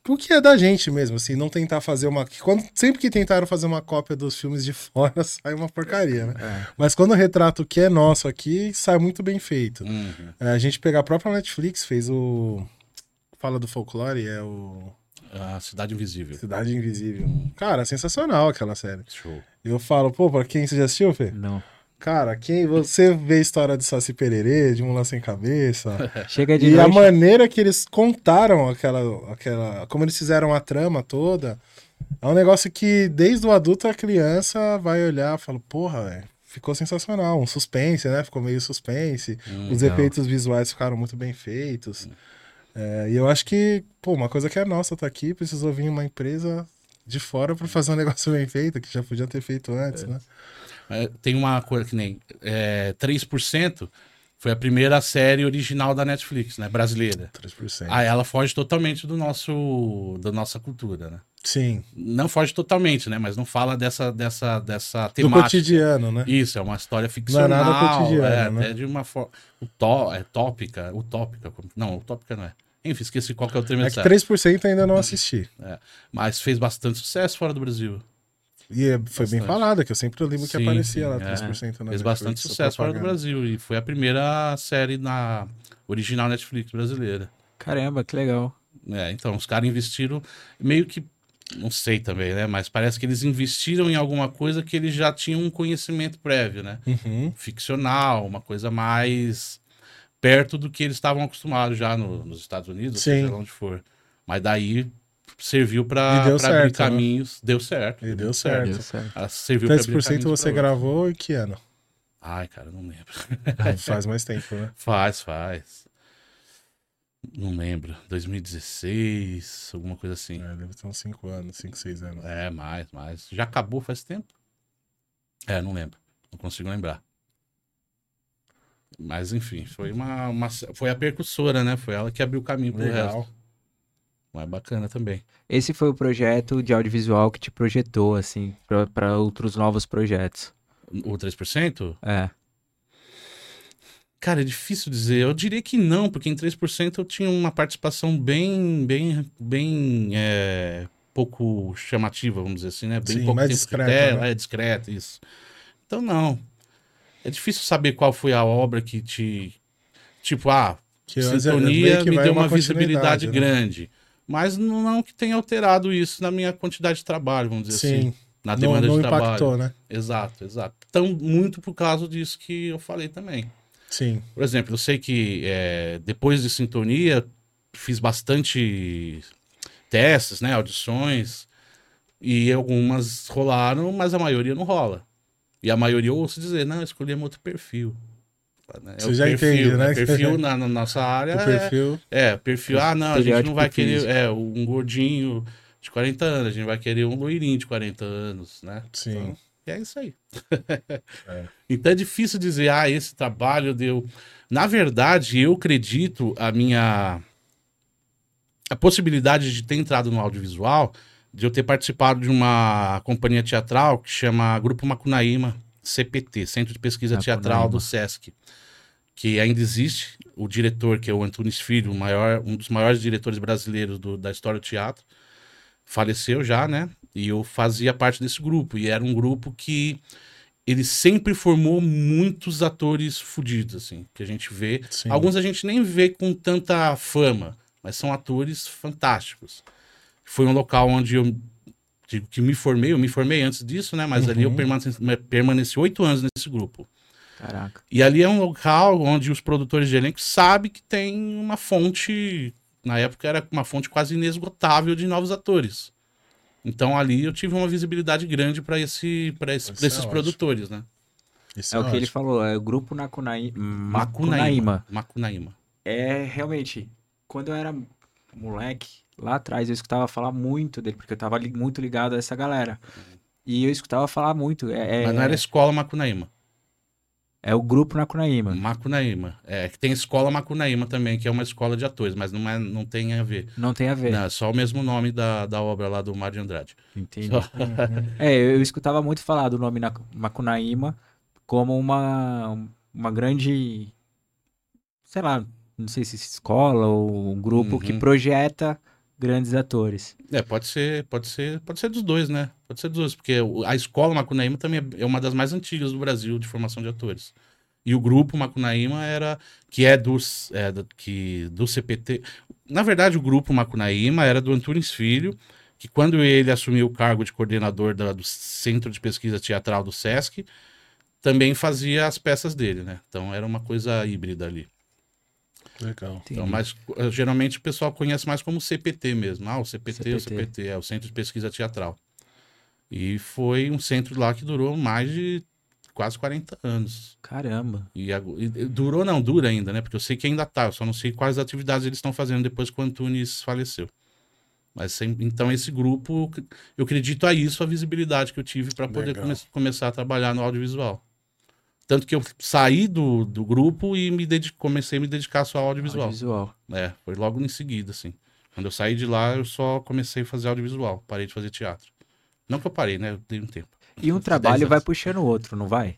o que é da gente mesmo, assim, não tentar fazer uma. Quando, sempre que tentaram fazer uma cópia dos filmes de [LAUGHS] fora, [LAUGHS] sai uma porcaria, né? É. Mas quando retrata o que é nosso aqui, sai muito bem feito. Uhum. É, a gente pegar a própria Netflix, fez o. Fala do folclore, é o. A Cidade Invisível. Cidade Invisível. Cara, sensacional aquela série. Show. Eu falo, pô, pra quem você já assistiu, Fê? Não. Cara, quem você vê a história de Saci Pererê, de Mula Sem Cabeça. [LAUGHS] Chega de E a noite. maneira que eles contaram aquela, aquela. Como eles fizeram a trama toda. É um negócio que, desde o adulto a criança vai olhar e fala, porra, velho, ficou sensacional. Um suspense, né? Ficou meio suspense. Hum, Os legal. efeitos visuais ficaram muito bem feitos. É, e eu acho que, pô, uma coisa que é nossa tá aqui, precisou vir uma empresa de fora pra fazer um [LAUGHS] negócio bem feito, que já podia ter feito antes, né? É, tem uma coisa que nem é, 3% foi a primeira série original da Netflix, né? Brasileira. 3%. Aí ela foge totalmente do nosso da nossa cultura, né? Sim. Não foge totalmente, né? Mas não fala dessa dessa dessa Do temática. cotidiano, né? Isso, é uma história Não é ficcional. nada cotidiano, é, né? até de uma forma. Utó, é tópica. Utópica. Não, utópica não é. Enfim, esqueci qual que é o termo É que exato. 3% ainda não assisti. É, mas fez bastante sucesso fora do Brasil. E é- foi bem Bastante. falado, que eu sempre lembro que Sim, aparecia sim, lá, é. 3% na fez Netflix, bastante sucesso fora do. Brasil. E foi a primeira série na original Netflix brasileira. Caramba, que legal. É, então, os caras investiram meio que. Não sei também, né? Mas parece que eles investiram em alguma coisa que eles já tinham um conhecimento prévio, né? Uhum. Ficcional, uma coisa mais perto do que eles estavam acostumados já no- nos Estados Unidos, ou Sim. seja lá onde for. Mas daí serviu para abrir né? caminhos. Deu certo. E deu certo. Deu certo. Ela serviu abrir 3% caminhos você pra outros. gravou em que ano? Ai, cara, não lembro. Faz mais tempo, né? [LAUGHS] Faz, faz. Não lembro. 2016, alguma coisa assim. É, deve ter uns 5 anos, 5, 6 anos. É, mais, mais. Já acabou faz tempo? É, não lembro. Não consigo lembrar. Mas, enfim, foi uma, uma- Foi a percussora, né? Foi ela que abriu o caminho pro Legal. resto. Mas bacana também. Esse foi o projeto de audiovisual que te projetou, assim, pra outros novos projetos. O 3%? É. Cara, é difícil dizer. Eu diria que não, porque em 3% eu tinha uma participação bem, bem, bem é, pouco chamativa, vamos dizer assim, né? Bem Sim, pouco mais discreta, tela, né? é discreta, isso. Então, não. É difícil saber qual foi a obra que te. Tipo, ah, Que é- Sintonia me deu uma uma visibilidade né? grande. Mas não, não que tenha alterado isso na minha quantidade de trabalho, vamos dizer assim. Sim, Na não, demanda não de trabalho. impactou, né? Exato, exato. Então, muito por causa disso que eu falei também. Sim. Por exemplo, eu sei que é, depois de Sintonia, fiz bastante testes, né, audições, e algumas rolaram, mas a maioria não rola. E a maioria ouço dizer, não, escolhemos outro perfil. Né, é Você o já perfil, entende, né? Perfil [LAUGHS] na, na nossa área O é- perfil. é, perfil, ah, não, a gente não vai querer é, um gordinho de 40 anos, a gente vai querer um loirinho de 40 anos, né? Sim. Então, e é isso aí. [LAUGHS] É. [LAUGHS] Então é difícil dizer, ah, esse trabalho deu. Na verdade, eu acredito a minha. A possibilidade de ter entrado no audiovisual, de eu ter participado de uma companhia teatral que chama Grupo Macunaíma, CPT, Centro de Pesquisa Macunaíma. Teatral do SESC, que ainda existe. O diretor, que é o Antunes Filho, maior, um dos maiores diretores brasileiros do- da história do teatro, faleceu já, né? E eu fazia parte desse grupo. E era um grupo que ele sempre formou muitos atores fudidos, assim, que a gente vê. Sim. Alguns a gente nem vê com tanta fama, mas são atores fantásticos. Foi um local onde eu digo que me formei, eu me formei antes disso, né? Mas ali eu Uhum. permaneci oito anos nesse grupo. Caraca. E ali é um local onde os produtores de elenco sabem que tem uma fonte, na época era uma fonte quase inesgotável de novos atores. Então ali eu tive uma visibilidade grande para esse, para esse, pra é esses ótimo. produtores, né? Isso É o que ele falou, é o grupo Nakunaí... Macunaíma. Macunaíma. É, realmente, quando eu era moleque, lá atrás, eu escutava falar muito dele, porque eu tava li- muito ligado a essa galera. E eu escutava falar muito. É, é, Mas não era escola Macunaíma. É o grupo Nakunaíma. Macunaíma. É que tem escola Macunaíma também, que é uma escola de atores, mas não, é, não tem a ver. Não tem a ver. Não, é só o mesmo nome da, da obra lá do Mário de Andrade. Entendi. Só- [LAUGHS] É, eu eu escutava muito falar do nome Macunaíma como uma, uma grande, sei lá, não sei se escola ou um grupo que Uhum. projeta grandes atores. É, pode ser, pode ser, pode ser dos dois, né? Pode ser dos dois, porque a escola Macunaíma também é uma das mais antigas do Brasil de formação de atores. E o grupo Macunaíma era que é dos é, do, que do CPT. Na verdade, o grupo Macunaíma era do Antunes Filho, que quando ele assumiu o cargo de coordenador da- do Centro de Pesquisa Teatral do SESC, também fazia as peças dele, né? Então era uma coisa híbrida ali. Legal. Então, mas eh, geralmente o pessoal conhece mais como CPT mesmo. Ah, o CPT, o CPT. CPT, é o Centro de Pesquisa Teatral. E foi um centro lá que durou mais de quase 40 anos. Caramba. E, e- durou não, dura ainda, né? Porque eu sei que ainda tá, eu só não sei quais atividades eles estão fazendo depois que o Antunes faleceu. Mas então esse grupo, eu acredito a isso, a visibilidade que eu tive para poder come- começar a trabalhar no audiovisual. Tanto que eu saí do, do grupo e me dedi- comecei a me dedicar só ao audiovisual. Audiovisual. É, foi logo em seguida, assim. Quando eu saí de lá, eu só comecei a fazer audiovisual, parei de fazer teatro. Não que eu parei, né? Eu dei um tempo. E um trabalho vai puxando o outro, não vai?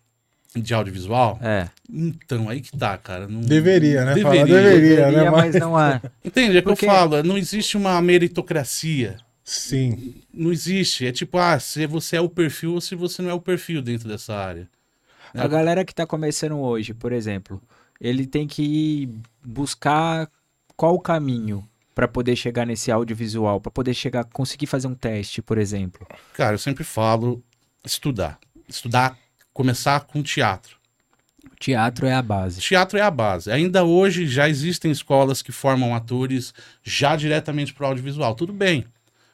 De audiovisual? É. Então, aí que tá, cara. Não... Deveria, né? Falar Deveria. deveria, né? Mas... mas não há. Entende? É que Porque- eu falo, não existe uma meritocracia. Sim. Não existe. É tipo, ah, se você é o perfil ou se você não é o perfil dentro dessa área. A galera que tá começando hoje, por exemplo, ele tem que buscar qual o caminho para poder chegar nesse audiovisual, para poder chegar, conseguir fazer um teste, por exemplo. Cara, eu sempre falo estudar. Estudar, começar com teatro. O teatro é a base. Teatro é a base. Ainda hoje já existem escolas que formam atores já diretamente para o audiovisual. Tudo bem.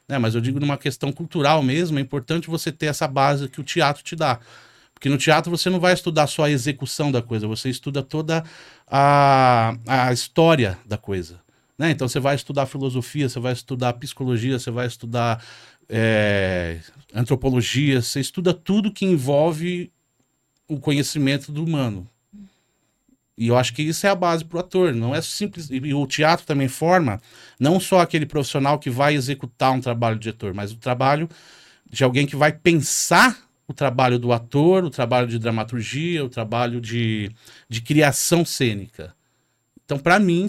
Né? Mas eu digo numa questão cultural mesmo, é importante você ter essa base que o teatro te dá. Porque no teatro você não vai estudar só a execução da coisa, você estuda toda a, a história da coisa. Né? Então você vai estudar filosofia, você vai estudar psicologia, você vai estudar é, antropologia, você estuda tudo que envolve o conhecimento do humano. E eu acho que isso é a base para o ator. Não é simples. E o teatro também forma não só aquele profissional que vai executar um trabalho de ator, mas o trabalho de alguém que vai pensar o trabalho do ator, o trabalho de dramaturgia, o trabalho de, de criação cênica. Então, para mim,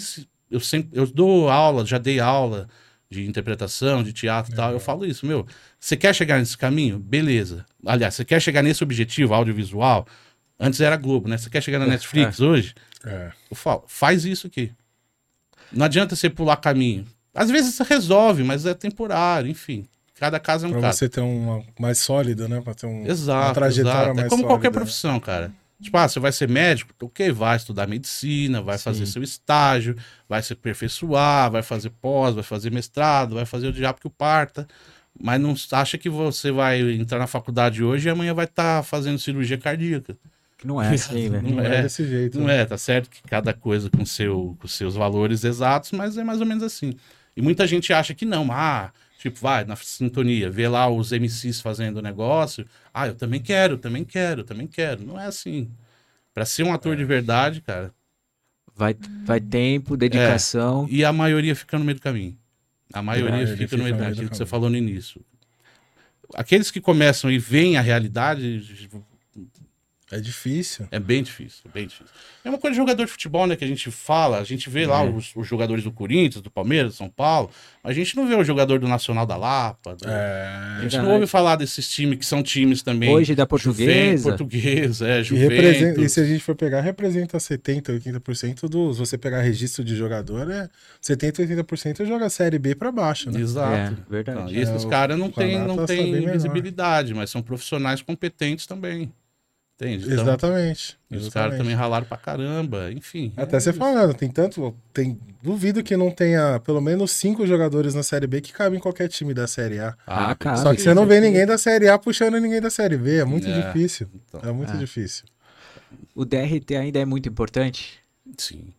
eu sempre eu dou aula, já dei aula de interpretação, de teatro e tal. Eu falo isso, meu. Você quer chegar nesse caminho? Beleza. Aliás, você quer chegar nesse objetivo audiovisual? Antes era Globo, né? Você quer chegar na Netflix hoje? É. Eu falo, faz isso aqui. Não adianta você pular caminho. Às vezes você resolve, mas é temporário, enfim. Cada caso é um Pra caso. você ter uma mais sólida, né? Pra ter um, Exato, uma trajetória exato. mais É como sólida. qualquer profissão, cara. Tipo, ah, você vai ser médico? Ok, vai estudar medicina, vai fazer seu estágio, vai se aperfeiçoar, vai fazer pós, vai fazer mestrado, vai fazer o diabo que o parta. Mas não acha que você vai entrar na faculdade hoje e amanhã vai estar fazendo cirurgia cardíaca. Que não é assim, né? Não Não é, é. desse jeito. Não né? é, tá certo que cada coisa com, seu, com seus valores exatos, mas é mais ou menos assim. E muita gente acha que não, ah, tipo, vai na sintonia, vê lá os MCs fazendo o negócio, ah, eu também quero, eu também quero, eu também quero. Não é assim. Pra ser um ator de verdade, cara, Vai, vai tempo, dedicação. e a maioria fica no meio do caminho. A maioria, maioria fica no meio do fica no meio caminho, do que você falou no início. Aqueles que começam e veem a realidade, É difícil. É bem difícil, bem difícil. É uma coisa de jogador de futebol, né? Que a gente fala, a gente vê lá os, os jogadores do Corinthians, do Palmeiras, do São Paulo, mas a gente não vê o jogador do Nacional da Lapa. do- a É. gente Verdade. não ouve falar desses times que são times também. Hoje da portuguesa. Portuguesa, é, E, representa, e Juventus. se a gente for pegar, representa 70, 80% dos. Se você pegar registro de jogador, é 70, 80% joga Série B pra baixo, né? Exato. É, verdade. Então, e esses É, caras não têm não tá visibilidade, mas são profissionais competentes também. Entende? Então, Exatamente. e Os caras também ralaram pra caramba, enfim. Até é você isso. falando, tem tanto. Tem, duvido que não tenha pelo menos cinco jogadores na Série B que cabem em qualquer time da Série A. Ah, cara. Só que você não vê ninguém da Série A puxando ninguém da Série B. É muito É, difícil. então. é muito Ah. difícil. O DRT ainda é muito importante? Sim.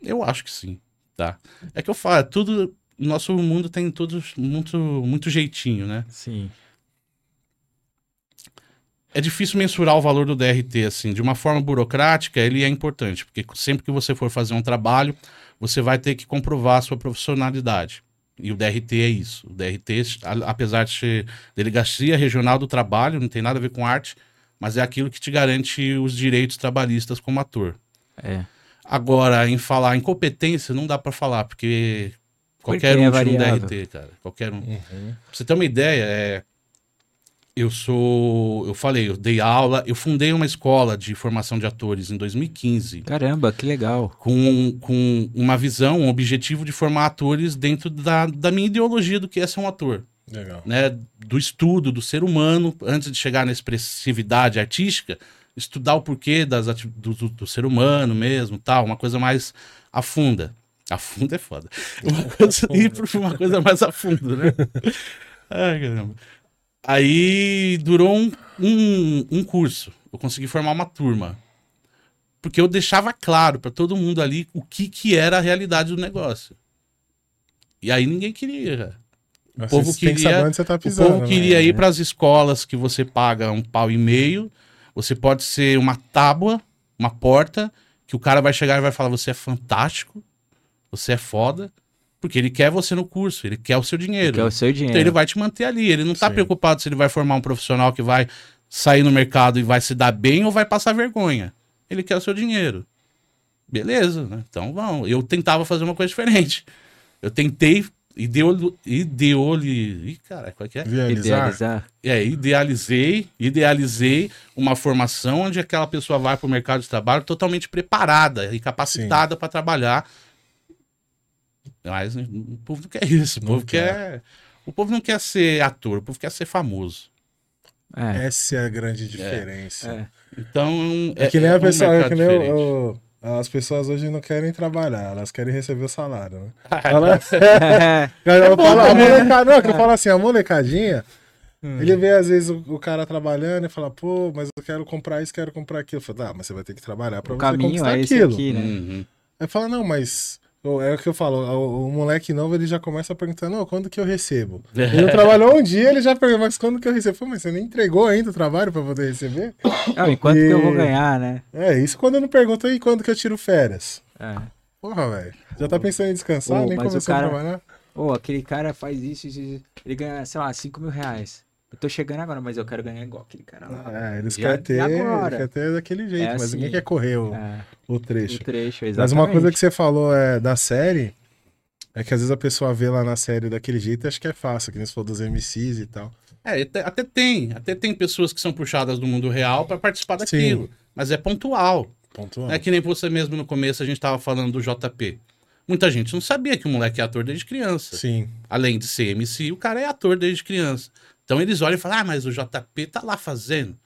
Eu acho que sim, tá? É que eu falo, é tudo. Nosso mundo tem todos muito, muito jeitinho, né? Sim. É difícil mensurar o valor do DRT, assim. De uma forma burocrática, ele é importante, porque sempre que você for fazer um trabalho, você vai ter que comprovar a sua profissionalidade. E o DRT é isso. O DRT, apesar de ser Delegacia Regional do Trabalho, não tem nada a ver com arte, mas é aquilo que te garante os direitos trabalhistas como ator. É. Agora, em falar em competência, não dá pra falar, porque qualquer Porque é um tira um variável. DRT, cara. Qualquer um. Pra você ter uma ideia, é, eu sou. Eu falei, eu dei aula, eu fundei uma escola de formação de atores em 2015. Caramba, que legal. Com, com uma visão, um objetivo de formar atores dentro da, da minha ideologia do que é ser um ator. Legal. Né? Do estudo do ser humano, antes de chegar na expressividade artística, estudar o porquê das do, do- do ser humano mesmo, tal, uma coisa mais a funda. A funda é foda. [LAUGHS] Uma coisa, ir para uma coisa mais a fundo, né? Ai, caramba. Aí durou um, um, um curso. Eu consegui formar uma turma. Porque eu deixava claro para todo mundo ali o que, que era a realidade do negócio. E aí ninguém queria. cara. Mas povo queria- tá O pisando. povo né? queria ir para as escolas que você paga um pau e meio. Você pode ser uma tábua, uma porta, que o cara vai chegar e vai falar: você é fantástico, você é foda, porque ele quer você no curso, ele quer o seu dinheiro. Que é o seu dinheiro. Então ele vai te manter ali. Ele não tá Sim. preocupado se ele vai formar um profissional que vai sair no mercado e vai se dar bem ou vai passar vergonha. Ele quer o seu dinheiro. Beleza, né? Então vamos. Eu tentava fazer uma coisa diferente. Eu tentei ideolo, ideoli, Ih, cara, qual é que é? Idealizar. Idealizar. É, idealizei, idealizei uma formação onde aquela pessoa vai para o mercado de trabalho totalmente preparada e capacitada para trabalhar. Mas o povo não quer isso. O Não povo quer. O povo não quer ser ator, o povo quer ser famoso. É. Essa é a grande diferença. é. Então. É, que nem a pessoa, é que nem o- o- as pessoas hoje não querem trabalhar, elas querem receber o salário, né? [LAUGHS] Ela- [LAUGHS] É. eu falo, a né? molecada, não, que eu falo assim, a molecadinha, ele vê às vezes o, o cara trabalhando e fala, pô, mas eu quero comprar isso, quero comprar aquilo. Eu falo, ah, mas você vai ter que trabalhar pra O você caminho conquistar é esse aquilo. aqui, né? Uhum. Aí fala, não, mas. É o que eu falo, o, o moleque novo ele já começa perguntando, "Ô, quando que eu recebo? [LAUGHS] Ele trabalhou um dia, ele já pergunta, mas quando que eu recebo? Falo, mas você nem entregou ainda o trabalho pra poder receber? [COUGHS] Não, enquanto que eu vou E- ganhar, né? É, isso quando eu não pergunto, e quando que eu tiro férias? É. Porra, velho. Já tá pensando em descansar, Ô, nem mas o começou cara- a trabalhar? Ô, aquele cara faz isso, isso, isso. Ele ganha, sei lá, 5 mil reais. Eu tô chegando agora, mas eu quero ganhar igual aquele cara lá. É, eles Já- querem ter, e quer ter daquele jeito, É mas assim. ninguém quer correr o, É, o o trecho. trecho, exatamente. Mas uma coisa que você falou é, da série é que às vezes a pessoa vê lá na série daquele jeito e acha que é fácil, que nem você falou dos MCs e tal. É, até, até tem. Até tem pessoas que são puxadas do mundo real para participar daquilo. Mas é pontual. Pontual. É que nem você mesmo no começo a gente tava falando do JP. Muita gente não sabia que o moleque é ator desde criança. Sim. Além de ser MC, o cara é ator desde criança. Então eles olham e falam, ah, mas o JP tá lá fazendo.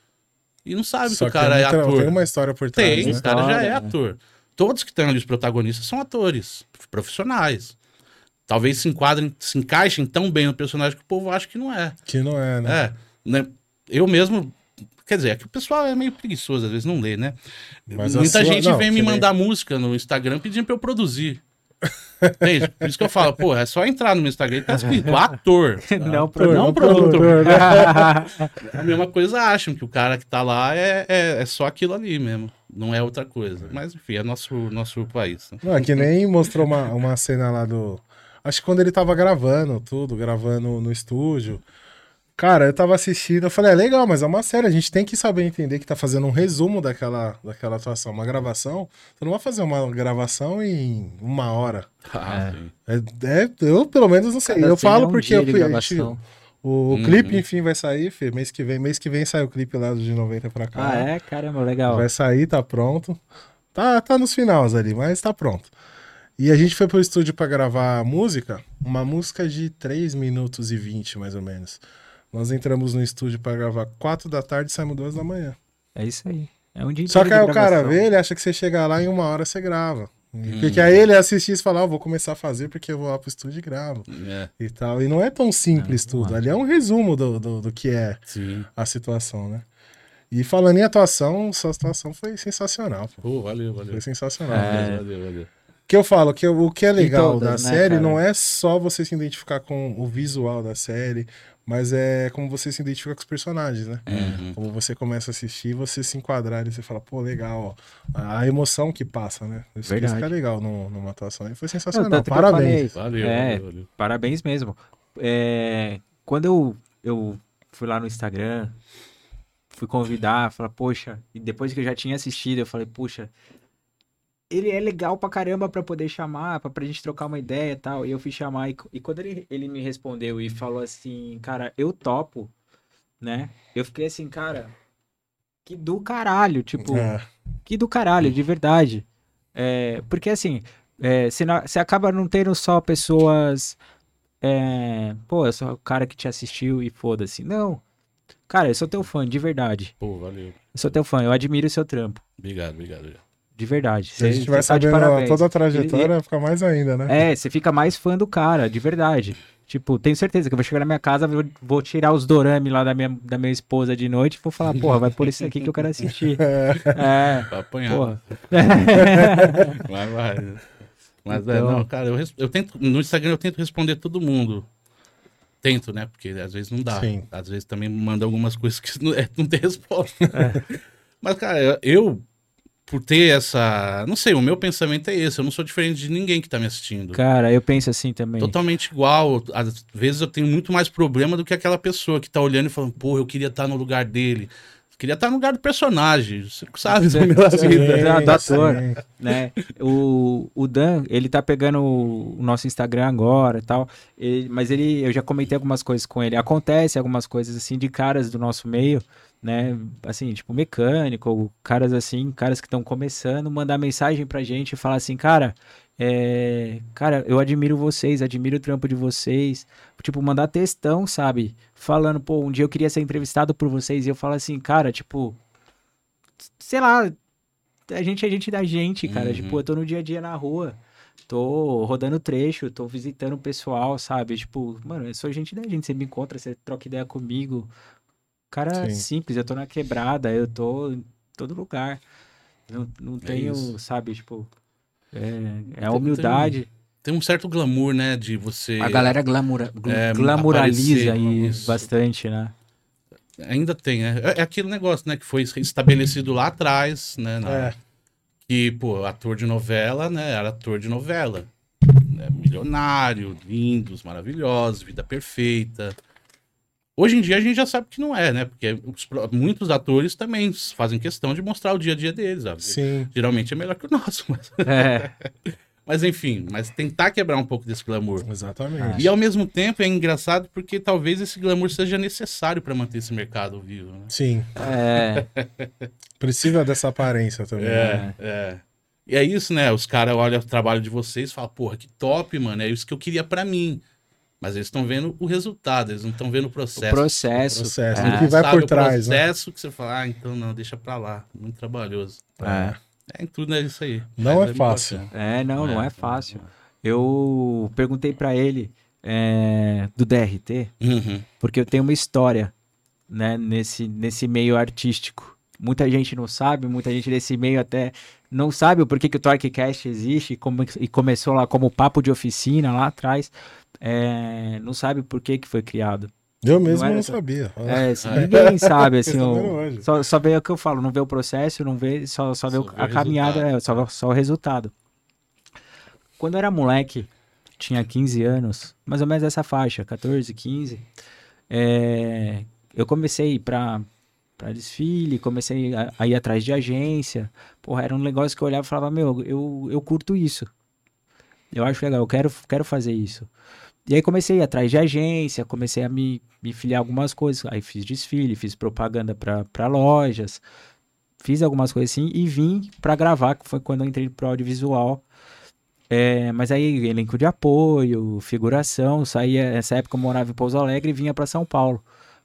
E não sabe Só que o cara é muita- ator. tem uma história por trás, Tem, né? o cara já é ator. Todos que estão ali, os protagonistas, são atores, profissionais. Talvez se enquadrem, se encaixem tão bem no personagem que o povo acha que não é. Que não é, né? É, né? Eu mesmo. Quer dizer, é que o pessoal é meio preguiçoso, às vezes não lê, né? Mas Muita sua- gente não, vem me nem- mandar música no Instagram pedindo pra eu produzir. Entende? Por isso que eu falo, pô, é só entrar no meu Instagram e tá escrito [LAUGHS] ator. Não, Ator, não, não produtor. produtor? [LAUGHS] A mesma coisa acham que o cara que tá lá é, é, é só aquilo ali mesmo. Não é outra coisa. Mas enfim, é nosso, nosso país. né? Não, é que nem mostrou uma, uma cena lá do. Acho que quando ele tava gravando tudo, gravando no estúdio. Cara, eu tava assistindo, eu falei, é legal, mas é uma série, a gente tem que saber entender que tá fazendo um resumo daquela, daquela atuação. Uma gravação, você não vai fazer uma gravação em uma hora. Ah, É. É, é- eu, pelo menos, não sei. Cada eu cena falo é um porque eu fui. O, Uhum. clipe, enfim, vai sair, Fê, mês que vem. Mês que vem sai o clipe lá de 90 pra cá. Ah, é? Caramba, legal. Vai sair, tá pronto. Tá, tá nos finais ali, mas tá pronto. E a gente foi pro estúdio pra gravar a música, uma música de 3 minutos e 20, mais ou menos. Nós entramos no estúdio pra gravar 4 da tarde e saímos 2 da manhã. É isso aí. É um dia Só que aí o cara vê, ele acha que você chega lá e em uma hora você grava. Hum. Porque aí ele assiste e fala, ah, vou começar a fazer porque eu vou lá pro estúdio e gravo. É, E tal. E não é tão simples não tudo. é. Ali é um resumo do, do, do que é sim. a situação, né? E falando em atuação, sua atuação foi sensacional. pô. Pô, valeu, valeu. Foi sensacional. É. Valeu, valeu. que eu falo que o que é legal todas, da né, série cara? não é só você se identificar com o visual da série, mas é como você se identifica com os personagens, né? Uhum. Como você começa a assistir, você se enquadrar e você fala, pô, legal, ó. A emoção que passa, né? Isso, Verdade. isso que é legal no- numa atuação. E foi Não, sensacional. eu Parabéns. Valeu, É. valeu, valeu. Parabéns mesmo. É, quando eu, eu fui lá no Instagram, fui convidar, falar, poxa, e depois que eu já tinha assistido, eu falei, poxa, ele é legal pra caramba pra poder chamar, pra, pra gente trocar uma ideia e tal. E eu fui chamar, e, e quando ele, ele me respondeu e falou assim, cara, eu topo, né? Eu fiquei assim, cara, que do caralho, tipo, É, que do caralho, de verdade. É, porque assim, é, você, não- você acaba não tendo só pessoas. É, pô, eu sou o cara que te assistiu e foda-se. Não. Cara, eu sou teu fã, de verdade. Pô, valeu. Eu sou teu fã, eu admiro o seu trampo. Obrigado, obrigado. obrigado. De verdade. se a gente Você- vai tá parabéns. toda a trajetória, fica mais ainda, né? É, você fica mais fã do cara, de verdade. Tipo, tenho certeza que eu vou chegar na minha casa, vou, vou tirar os dorame lá da minha, da minha esposa de noite e vou falar, porra, vai por isso aqui que eu quero assistir. [LAUGHS] É, Pra apanhar. porra. [LAUGHS] Vai, vai. Mas é, Então- não, cara, eu, eu tento. No Instagram eu tento responder todo mundo. Tento, né? Porque às vezes não dá. Sim. Às vezes também manda algumas coisas que [LAUGHS] não, é, não tem resposta. É. Mas, cara, eu, por ter essa. Não sei, o meu pensamento é esse. Eu não sou diferente de ninguém que tá me assistindo. Cara, eu penso assim também. Totalmente igual. Às vezes eu tenho muito mais problema do que aquela pessoa que tá olhando e falando, pô, eu queria estar no lugar dele. Queria estar no lugar do personagem. Você sabe Sim, da minha sim. vida. da- da ator. né? O, o Dan, ele tá pegando o, o nosso Instagram agora e tal, ele- mas ele, eu já comentei algumas coisas com ele. Acontece algumas coisas assim de caras do nosso meio, né? Assim, tipo mecânico, ou caras assim, caras que estão começando, mandar mensagem pra gente e falar assim, cara, é, cara, eu admiro vocês, admiro o trampo de vocês. Tipo, mandar textão, sabe? Falando, pô, um dia eu queria ser entrevistado por vocês e eu falo assim, cara, tipo, sei lá, a gente é gente da gente, cara. Uhum. Tipo, eu tô no dia a dia na rua, tô rodando trecho, tô visitando o pessoal, sabe? Tipo, mano, eu sou gente da gente. Você me encontra, você troca ideia comigo. Cara Sim. simples, eu tô na quebrada, eu tô em todo lugar. Não, não tenho, isso. sabe, tipo. É, é a humildade. Tem um certo glamour, né? De você. A galera glamura, gl- É, glamuraliza aí isso. bastante, né? Ainda tem, né? É, é aquele negócio, né? Que foi estabelecido lá atrás, né? na- É. Que, pô, ator de novela, né? Era ator de novela. né, milionário, lindos, maravilhosos, vida perfeita. Hoje em dia a gente já sabe que não é, né? Porque os muitos atores também fazem questão de mostrar o dia a dia deles, sabe? Sim. Geralmente é melhor que o nosso, [LAUGHS] mas, É, mas enfim, mas tentar quebrar um pouco desse glamour. Exatamente. E ao mesmo tempo é engraçado porque talvez esse glamour seja necessário para manter esse mercado vivo, né? Sim. é, [LAUGHS] Precisa dessa aparência também. né? É, é. E é isso, né? Os caras olham o trabalho de vocês e falam, porra, que top, mano. É isso que eu queria pra mim. Mas eles estão vendo o resultado, eles não estão vendo o o processo. processo. processo, é. o que vai Sabe por o trás, né? processo que você fala, ah, então não, deixa pra lá. Muito trabalhoso. É. É, em tudo é isso aí. Não é bem fácil. É, não, não é fácil. Eu perguntei pra ele é, do DRT, Uhum. porque eu tenho uma história, né, nesse, nesse meio artístico. Muita gente não sabe, muita gente desse meio até não sabe o porquê que o Torquecast existe e, como, e começou lá como papo de oficina lá atrás. É, não sabe por que que foi criado. Eu mesmo não, essa- sabia. É, [LAUGHS] assim, ninguém sabe, assim, o- só, só vê o que eu falo, não vê o processo, não vê, só, só vê Só a caminhada, é, só, só o resultado. Quando eu era moleque, tinha 15 anos, mais ou menos essa faixa, 14, 15, é, eu comecei a pra desfile, comecei a, a ir atrás de agência, porra, era um negócio que eu olhava e falava, meu, eu, eu curto isso, eu acho legal, eu quero, quero fazer isso. E aí comecei a ir atrás de agência, comecei a me, me filiar algumas coisas. Aí fiz desfile, fiz propaganda para lojas, fiz algumas coisas assim e vim para gravar, que foi quando eu entrei pro audiovisual. É, mas aí elenco de apoio, figuração, saía, nessa época eu morava em Pouso Alegre e vinha para São Paulo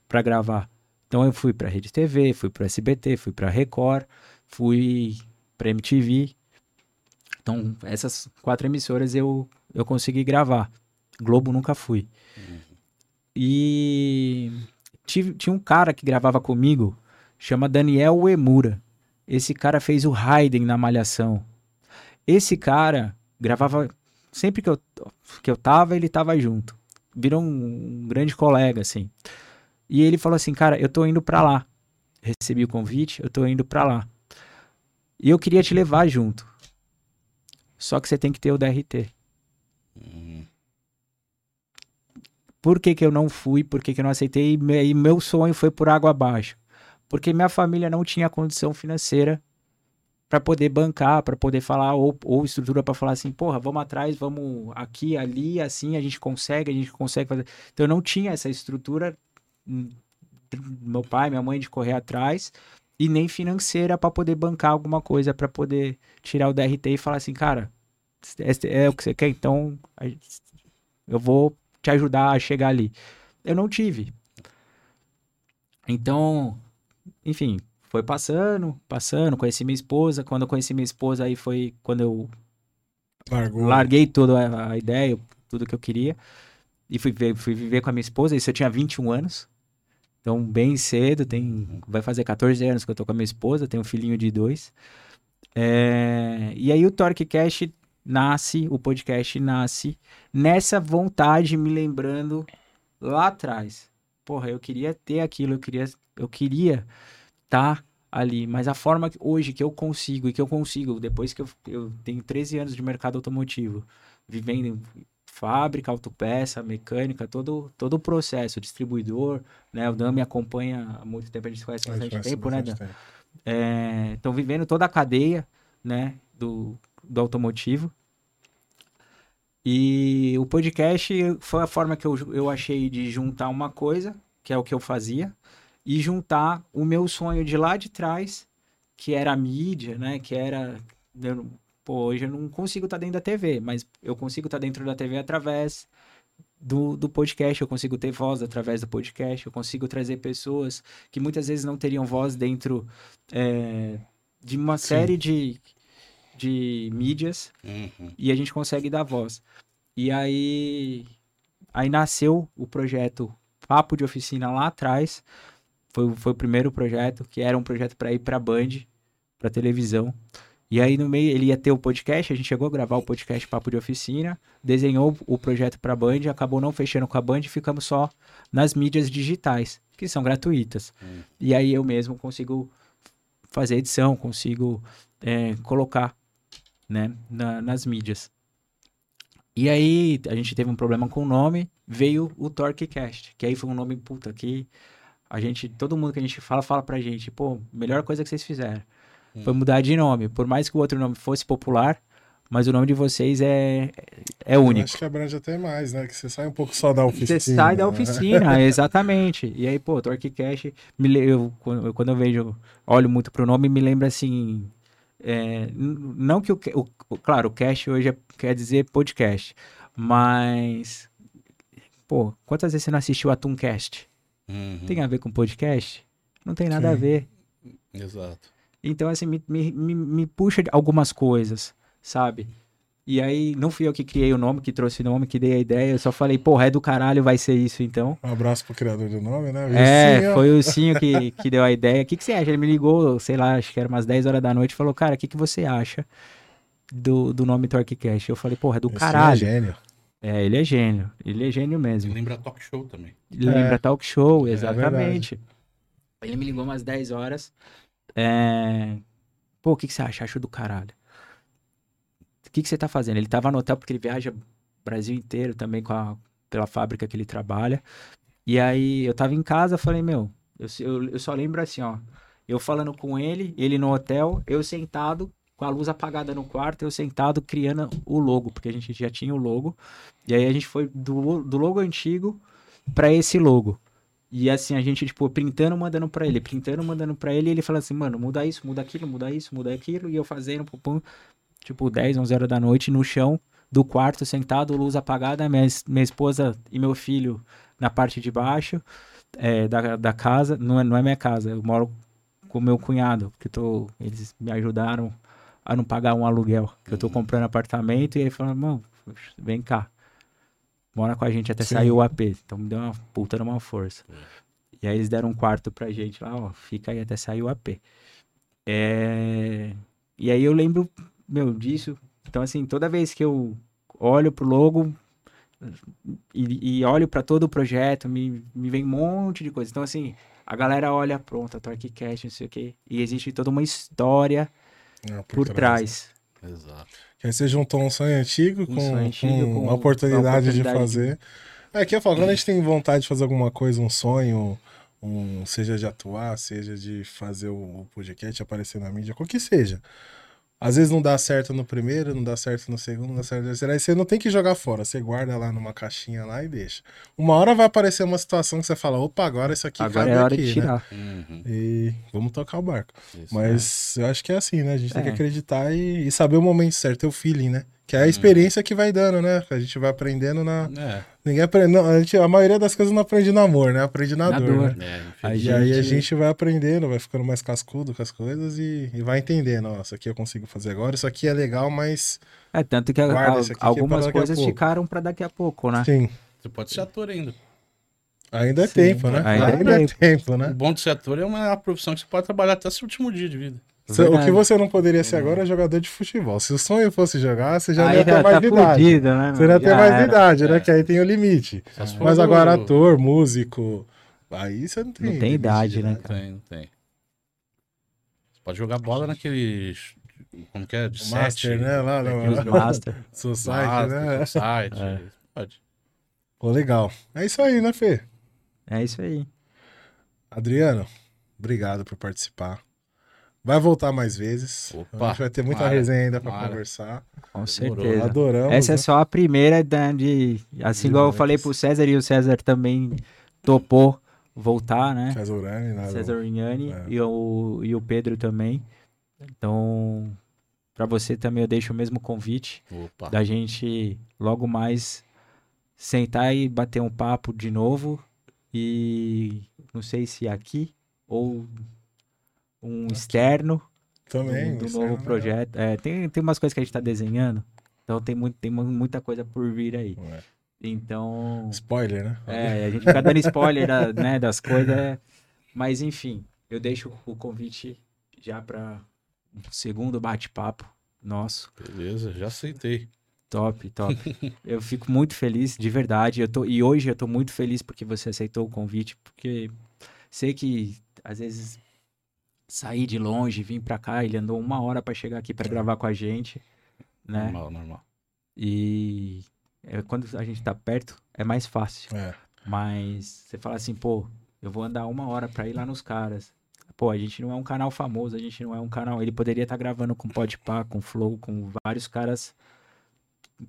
para gravar. Então eu fui para Rede TV, fui para SBT, fui para Record, fui para MTV. Então essas quatro emissoras eu eu consegui gravar. Globo nunca fui. E tive, tinha um cara que gravava comigo, chama Daniel Uemura. Esse cara fez o Raiden na Malhação. Esse cara gravava sempre que eu, que eu tava, ele tava junto. Virou um, um grande colega, assim. E ele falou assim, cara, eu tô indo pra lá. Recebi o convite, eu tô indo pra lá. E eu queria te levar junto. Só que você tem que ter o DRT. Por que, que eu não fui? Por que, que eu não aceitei? E me- meu sonho foi por água abaixo. Porque minha família não tinha condição financeira para poder bancar, para poder falar, ou, ou estrutura para falar assim, porra, vamos atrás, vamos aqui, ali, assim, a gente consegue, a gente consegue fazer. Então eu não tinha essa estrutura, meu pai, minha mãe, de correr atrás, e nem financeira para poder bancar alguma coisa, para poder tirar o DRT e falar assim, cara, é o que você quer, então eu vou te ajudar a chegar ali. Eu não tive. Então, enfim, foi passando, passando, conheci minha esposa. Quando eu conheci minha esposa, aí foi quando eu Largou. larguei toda a- ideia, tudo que eu queria. E fui, fui viver com a minha esposa. Isso eu tinha 21 anos. Então, bem cedo, tem, vai fazer 14 anos que eu tô com a minha esposa, tenho um filhinho de dois. É, e aí o Torque Cash nasce, o podcast nasce nessa vontade, me lembrando lá atrás. Porra, eu queria ter aquilo, eu queria, eu queria estar ali, mas a forma que, hoje que eu consigo e que eu consigo, depois que eu, eu tenho 13 anos de mercado automotivo, vivendo fábrica, autopeça, mecânica, todo, todo o processo, distribuidor, né? O Dan me acompanha há muito tempo, a gente se conhece há bastante tempo, né, Dan? Estão é, vivendo toda a cadeia, né, do, do automotivo. E o podcast foi a forma que eu, eu achei de juntar uma coisa, que é o que eu fazia, e juntar o meu sonho de lá de trás, que era a mídia, né? Que era. Eu, pô, hoje eu não consigo estar tá dentro da TV, mas eu consigo estar tá dentro da TV através do, do podcast, eu consigo ter voz através do podcast, eu consigo trazer pessoas que muitas vezes não teriam voz dentro é, de uma Sim. série de, de mídias uhum. e a gente consegue dar voz. E aí, aí nasceu o projeto Papo de Oficina lá atrás, foi, foi o primeiro projeto, que era um projeto para ir para Band, para televisão. E aí no meio ele ia ter o podcast, a gente chegou a gravar o podcast Papo de Oficina, desenhou o projeto para Band, acabou não fechando com a Band, ficamos só nas mídias digitais, que são gratuitas. Hum. E aí eu mesmo consigo fazer edição, consigo é, colocar né, na, nas mídias. E aí a gente teve um problema com o nome, veio o Torquecast, que aí foi um nome puta que a gente, todo mundo que a gente fala, fala pra gente, pô, melhor coisa que vocês fizeram hum. foi mudar de nome. Por mais que o outro nome fosse popular, mas o nome de vocês é, é único. Eu acho que abrange até mais, né? Que você sai um pouco só da oficina. Você sai da né? oficina, [LAUGHS] exatamente. E aí, pô, Torquecast, me, eu, quando eu vejo, olho muito pro nome, me lembra assim. É, não que o, o, Claro, o cast hoje é, quer dizer podcast, mas. Pô, quantas vezes você não assistiu a Tooncast? Uhum. Tem a ver com podcast? Não tem nada Sim. a ver. Exato. Então, assim, me, me, me, me puxa algumas coisas, sabe? E aí, não fui eu que criei o nome, que trouxe o nome, que dei a ideia. Eu só falei, porra, é do caralho, vai ser isso então. Um abraço pro criador do nome, né? É, foi o Cinho que, que deu a ideia. O que, que você acha? Ele me ligou, sei lá, acho que era umas 10 horas da noite e falou, cara, o que, que você acha do, do nome Torquecast? Eu falei, porra, é do Esse caralho. É gênio. É, ele é gênio. Ele é gênio mesmo. Ele lembra talk show também. Ele é. lembra talk show, é exatamente. É ele me ligou umas 10 horas. É... Pô, o que, que você acha? Acho do caralho. O que, que você tá fazendo? Ele tava no hotel porque ele viaja Brasil inteiro também com a, pela fábrica que ele trabalha. E aí eu tava em casa, falei, meu, eu, eu, eu só lembro assim, ó. Eu falando com ele, ele no hotel, eu sentado com a luz apagada no quarto, eu sentado criando o logo, porque a gente já tinha o logo. E aí a gente foi do, do logo antigo para esse logo. E assim, a gente, tipo, printando, mandando para ele, printando, mandando para ele, e ele fala assim, mano, muda isso, muda aquilo, muda isso, muda aquilo, e eu fazendo, pum, pum, tipo, 10, 11 horas da noite, no chão do quarto, sentado, luz apagada, minha, minha esposa e meu filho na parte de baixo é, da, da casa, não é, não é minha casa, eu moro com meu cunhado, que tô, eles me ajudaram a não pagar um aluguel. Que eu tô uhum. comprando apartamento e aí falando, mano, vem cá. Mora com a gente até Sim. sair o AP. Então me deu uma puta numa força. E aí eles deram um quarto pra gente lá, ó, fica aí até sair o AP. É... E aí eu lembro, meu, disso. Então, assim, toda vez que eu olho pro logo e, e olho para todo o projeto, me, me vem um monte de coisa. Então, assim, a galera olha, pronto, a Torquecast, não sei o quê. E existe toda uma história é, por, por trás. trás. Exato. Que aí você juntou um sonho antigo, um com, sonho antigo com, com a oportunidade, oportunidade, de fazer. É que eu falo, quando a gente [CLEARS THROAT] tem vontade de fazer alguma coisa, um sonho, um, seja de atuar, seja de fazer o, o podcast aparecer na mídia, qualquer que seja. Às vezes não dá certo no primeiro, não dá certo no segundo, não dá certo no terceiro. Aí você não tem que jogar fora, você guarda lá numa caixinha lá e deixa. Uma hora vai aparecer uma situação que você fala, opa, agora isso aqui agora cabe é hora aqui, de né? tirar. Né? Uhum. E vamos tocar o barco. Isso, Mas é. eu acho que é assim, né? A gente é. tem que é. acreditar e, e, saber o momento certo, ter o feeling, né? Que é a experiência que vai dando, né? A gente vai aprendendo na. É. Ninguém aprende. Não, a, gente, a maioria das coisas não aprende no amor, né? Aprende na, na dor. dor. Né? É, e gente... aí a gente vai aprendendo, vai ficando mais cascudo com as coisas e, e vai entendendo. Ó, isso aqui eu consigo fazer agora, isso aqui é legal, mas. É, tanto que a, algumas coisas ficaram para daqui a pouco, né? Sim. Você pode ser ator ainda. Ainda é Sim, tempo, né? Ainda, ainda é, tempo. tempo. né? O bom de ser ator é uma profissão que você pode trabalhar até seu último dia de vida. Cê- o Verdade. que você não poderia ser agora é jogador de futebol. Se o sonho fosse jogar, você já não Aí ia ter tá, mais tá idade. fudido, né? Você não ia ter Já mais era. idade, né? É. Que aí tem o limite. For Mas do- agora ator, músico, aí você não tem. Não tem idade, limite, né, Não tem, não tem. Você pode jogar bola naquele. Como que é? De O Master, sete, né? Lá no [LAUGHS] Master. Society, Master, né? Society, É. Pode. Pô, legal. É isso aí, né, Fê? É isso aí. Adriano, obrigado por participar. Vai voltar mais vezes. Opa, a gente vai ter muita resenha ainda pra tomara. conversar. Com certeza. Adoramos. Essa é né? só a primeira da- de. Assim, igual eu falei pro César e o César também topou voltar, né? César Urani, né? César Rignani É. e, o, e o Pedro também. Então, pra você também eu deixo o mesmo convite Opa. da gente logo mais sentar e bater um papo de novo. E não sei se aqui ou um externo Também. do, do novo projeto. É, tem, tem umas coisas que a gente tá desenhando. Então tem, muito, tem mu- muita coisa por vir aí. legal. É. Então. Spoiler, né? É, a gente fica dando spoiler da- né, das coisas. é. Mas enfim, eu deixo o convite já para um segundo bate-papo nosso. Beleza, já aceitei. Top, top. [LAUGHS] eu fico muito feliz, de verdade. Eu tô, e hoje eu tô muito feliz porque você aceitou o convite, porque sei que às vezes sair de longe, vir pra cá, ele andou uma hora pra chegar aqui pra gravar com a gente, né? Normal, normal. E é, quando a gente tá perto, é mais fácil. É. Mas você fala assim, pô, eu vou andar uma hora pra ir lá nos caras. Pô, a gente não é um canal famoso, a gente não é um canal. Ele poderia estar gravando com Podpah, com Flow, com vários caras.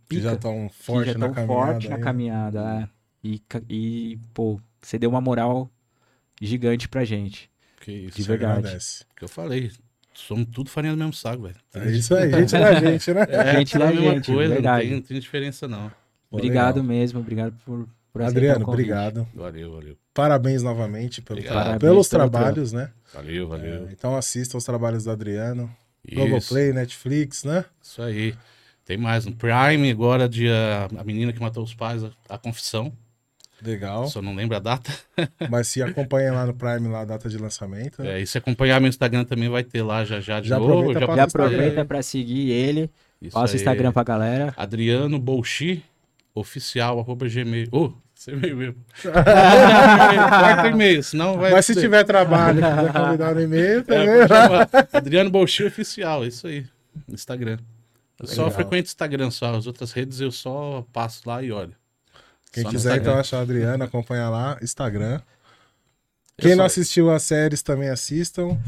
Que já pica, estão forte já na tão caminhada. forte na caminhada. é. E, e, pô, você deu uma moral gigante pra gente. Que isso. De verdade. agradece. Que eu falei. Somos tudo farinha do mesmo saco, velho. É isso aí, gente da gente, né? É, Gente da mesma gente, coisa, verdade. Não tem, não tem diferença, não. Pô, obrigado legal. mesmo, obrigado por, por Adriano, obrigado. Valeu, valeu. Parabéns novamente pelo Parabéns pelos pelo trabalhos, né? Valeu, valeu. É, então assista os trabalhos do Adriano. Isso, Globoplay, Netflix, né? isso aí. Tem mais no Prime, agora dia. A menina que matou os pais, a, a confissão. Legal. Só não lembro a data. [LAUGHS] Mas se acompanha lá no Prime lá a data de lançamento. É, e se acompanhar meu Instagram também vai ter lá já já de Já novo. aproveita pra Já Instagram. aproveita pra seguir ele. Isso Passa o. Instagram pra galera. Adriano Bolchi, oficial, arroba gmail. Ô, você veio mesmo. [LAUGHS] Quarto e-mail, senão vai. Mas se tiver trabalho, quiser convidar no e-mail, [LAUGHS] É, também. chamar. Adriano Bolchi oficial, isso aí. Instagram. Eu só Legal. frequento Instagram só, as outras redes eu só passo lá e olho. Quem quiser então achar o Adriano, acompanha lá, Instagram. Eu Quem não assistiu as séries também assistam.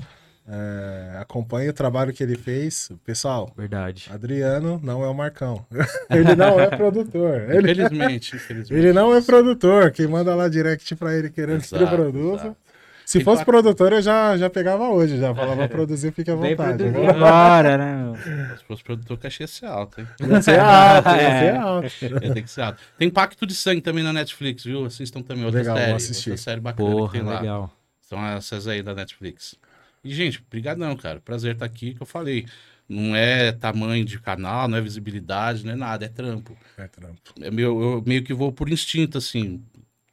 É, acompanhe o trabalho que ele fez. Pessoal, Verdade. Adriano não é o Marcão. [LAUGHS] ele não é produtor. Ele, Infelizmente, infelizmente. ele não é produtor. Quem manda lá direct pra ele querendo que ele Exato, produza. exato. Se Tem fosse pa- produtor, eu já, já pegava hoje. Já falava produzir, fique à vontade. agora, né, meu? Se fosse produtor, cachê ia ser alto, hein? Ia ser alto, ia É. ser alto. Ia ter que ser alto. Tem Pacto de Sangue também na Netflix, viu? Assistam também outra Legal, vou série. assistir. Outra série bacana Porra, que tem lá. legal. São essas aí da Netflix. E, gente, brigadão, cara. Prazer estar aqui, que eu falei. Não é tamanho de canal, não é visibilidade, não é nada, é trampo. É trampo. É meu, eu meio que vou por instinto, assim.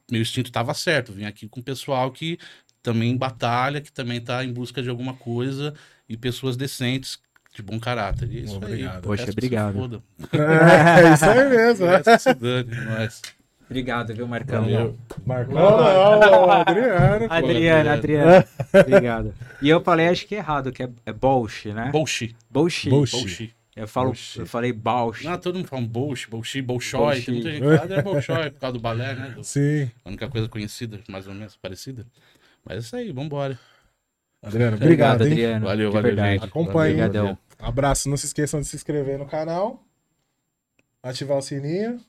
Meu instinto estava certo. Vim aqui com o pessoal que também batalha, que também tá em busca de alguma coisa e pessoas decentes, de bom caráter. E é isso Obrigado. aí. Poxa, obrigado. foda. É isso aí mesmo. Que se dane, nós. Obrigado, viu, Marcão? Valeu. Marcão não, Adriano. pô. Adriano, Adriano. Obrigado. E eu falei, acho que errado, que é, é Bolche, né? Bullshit. Bolche. Bolche. Bullshit. Eu, falo, eu falei Bausch. Não, todo mundo fala um Bolshit, Bolshit, Bolshoi. Tem muita gente que fala, é Bolshoi, por causa do balé, né? Do- Sim. A única coisa conhecida, mais ou menos, parecida. Mas é isso aí, vambora. Adriano, obrigado, hein? Adriano. Valeu, de valeu, verdade. gente. Acompanhe. Obrigadão. Abraço. Não se esqueçam de se inscrever no canal, ativar o sininho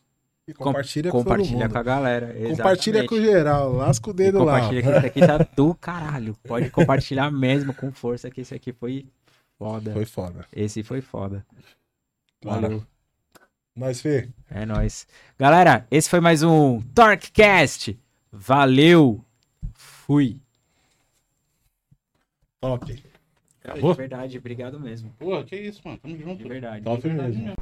e Com- compartilha com todo Compartilha mundo. com a galera. Compartilha exatamente. com geral. Lasca o E dedo lá. compartilha que esse aqui tá do caralho. Pode compartilhar mesmo com força que esse aqui foi foda. Foi foda. Esse foi foda. Valeu. Nós, Fê. É nóis. Galera, esse foi mais um Torquecast. Valeu. Fui. Top. Acabou? De verdade, obrigado mesmo. Pô, que isso, mano. Tamo junto. De verdade. Top de verdade mesmo.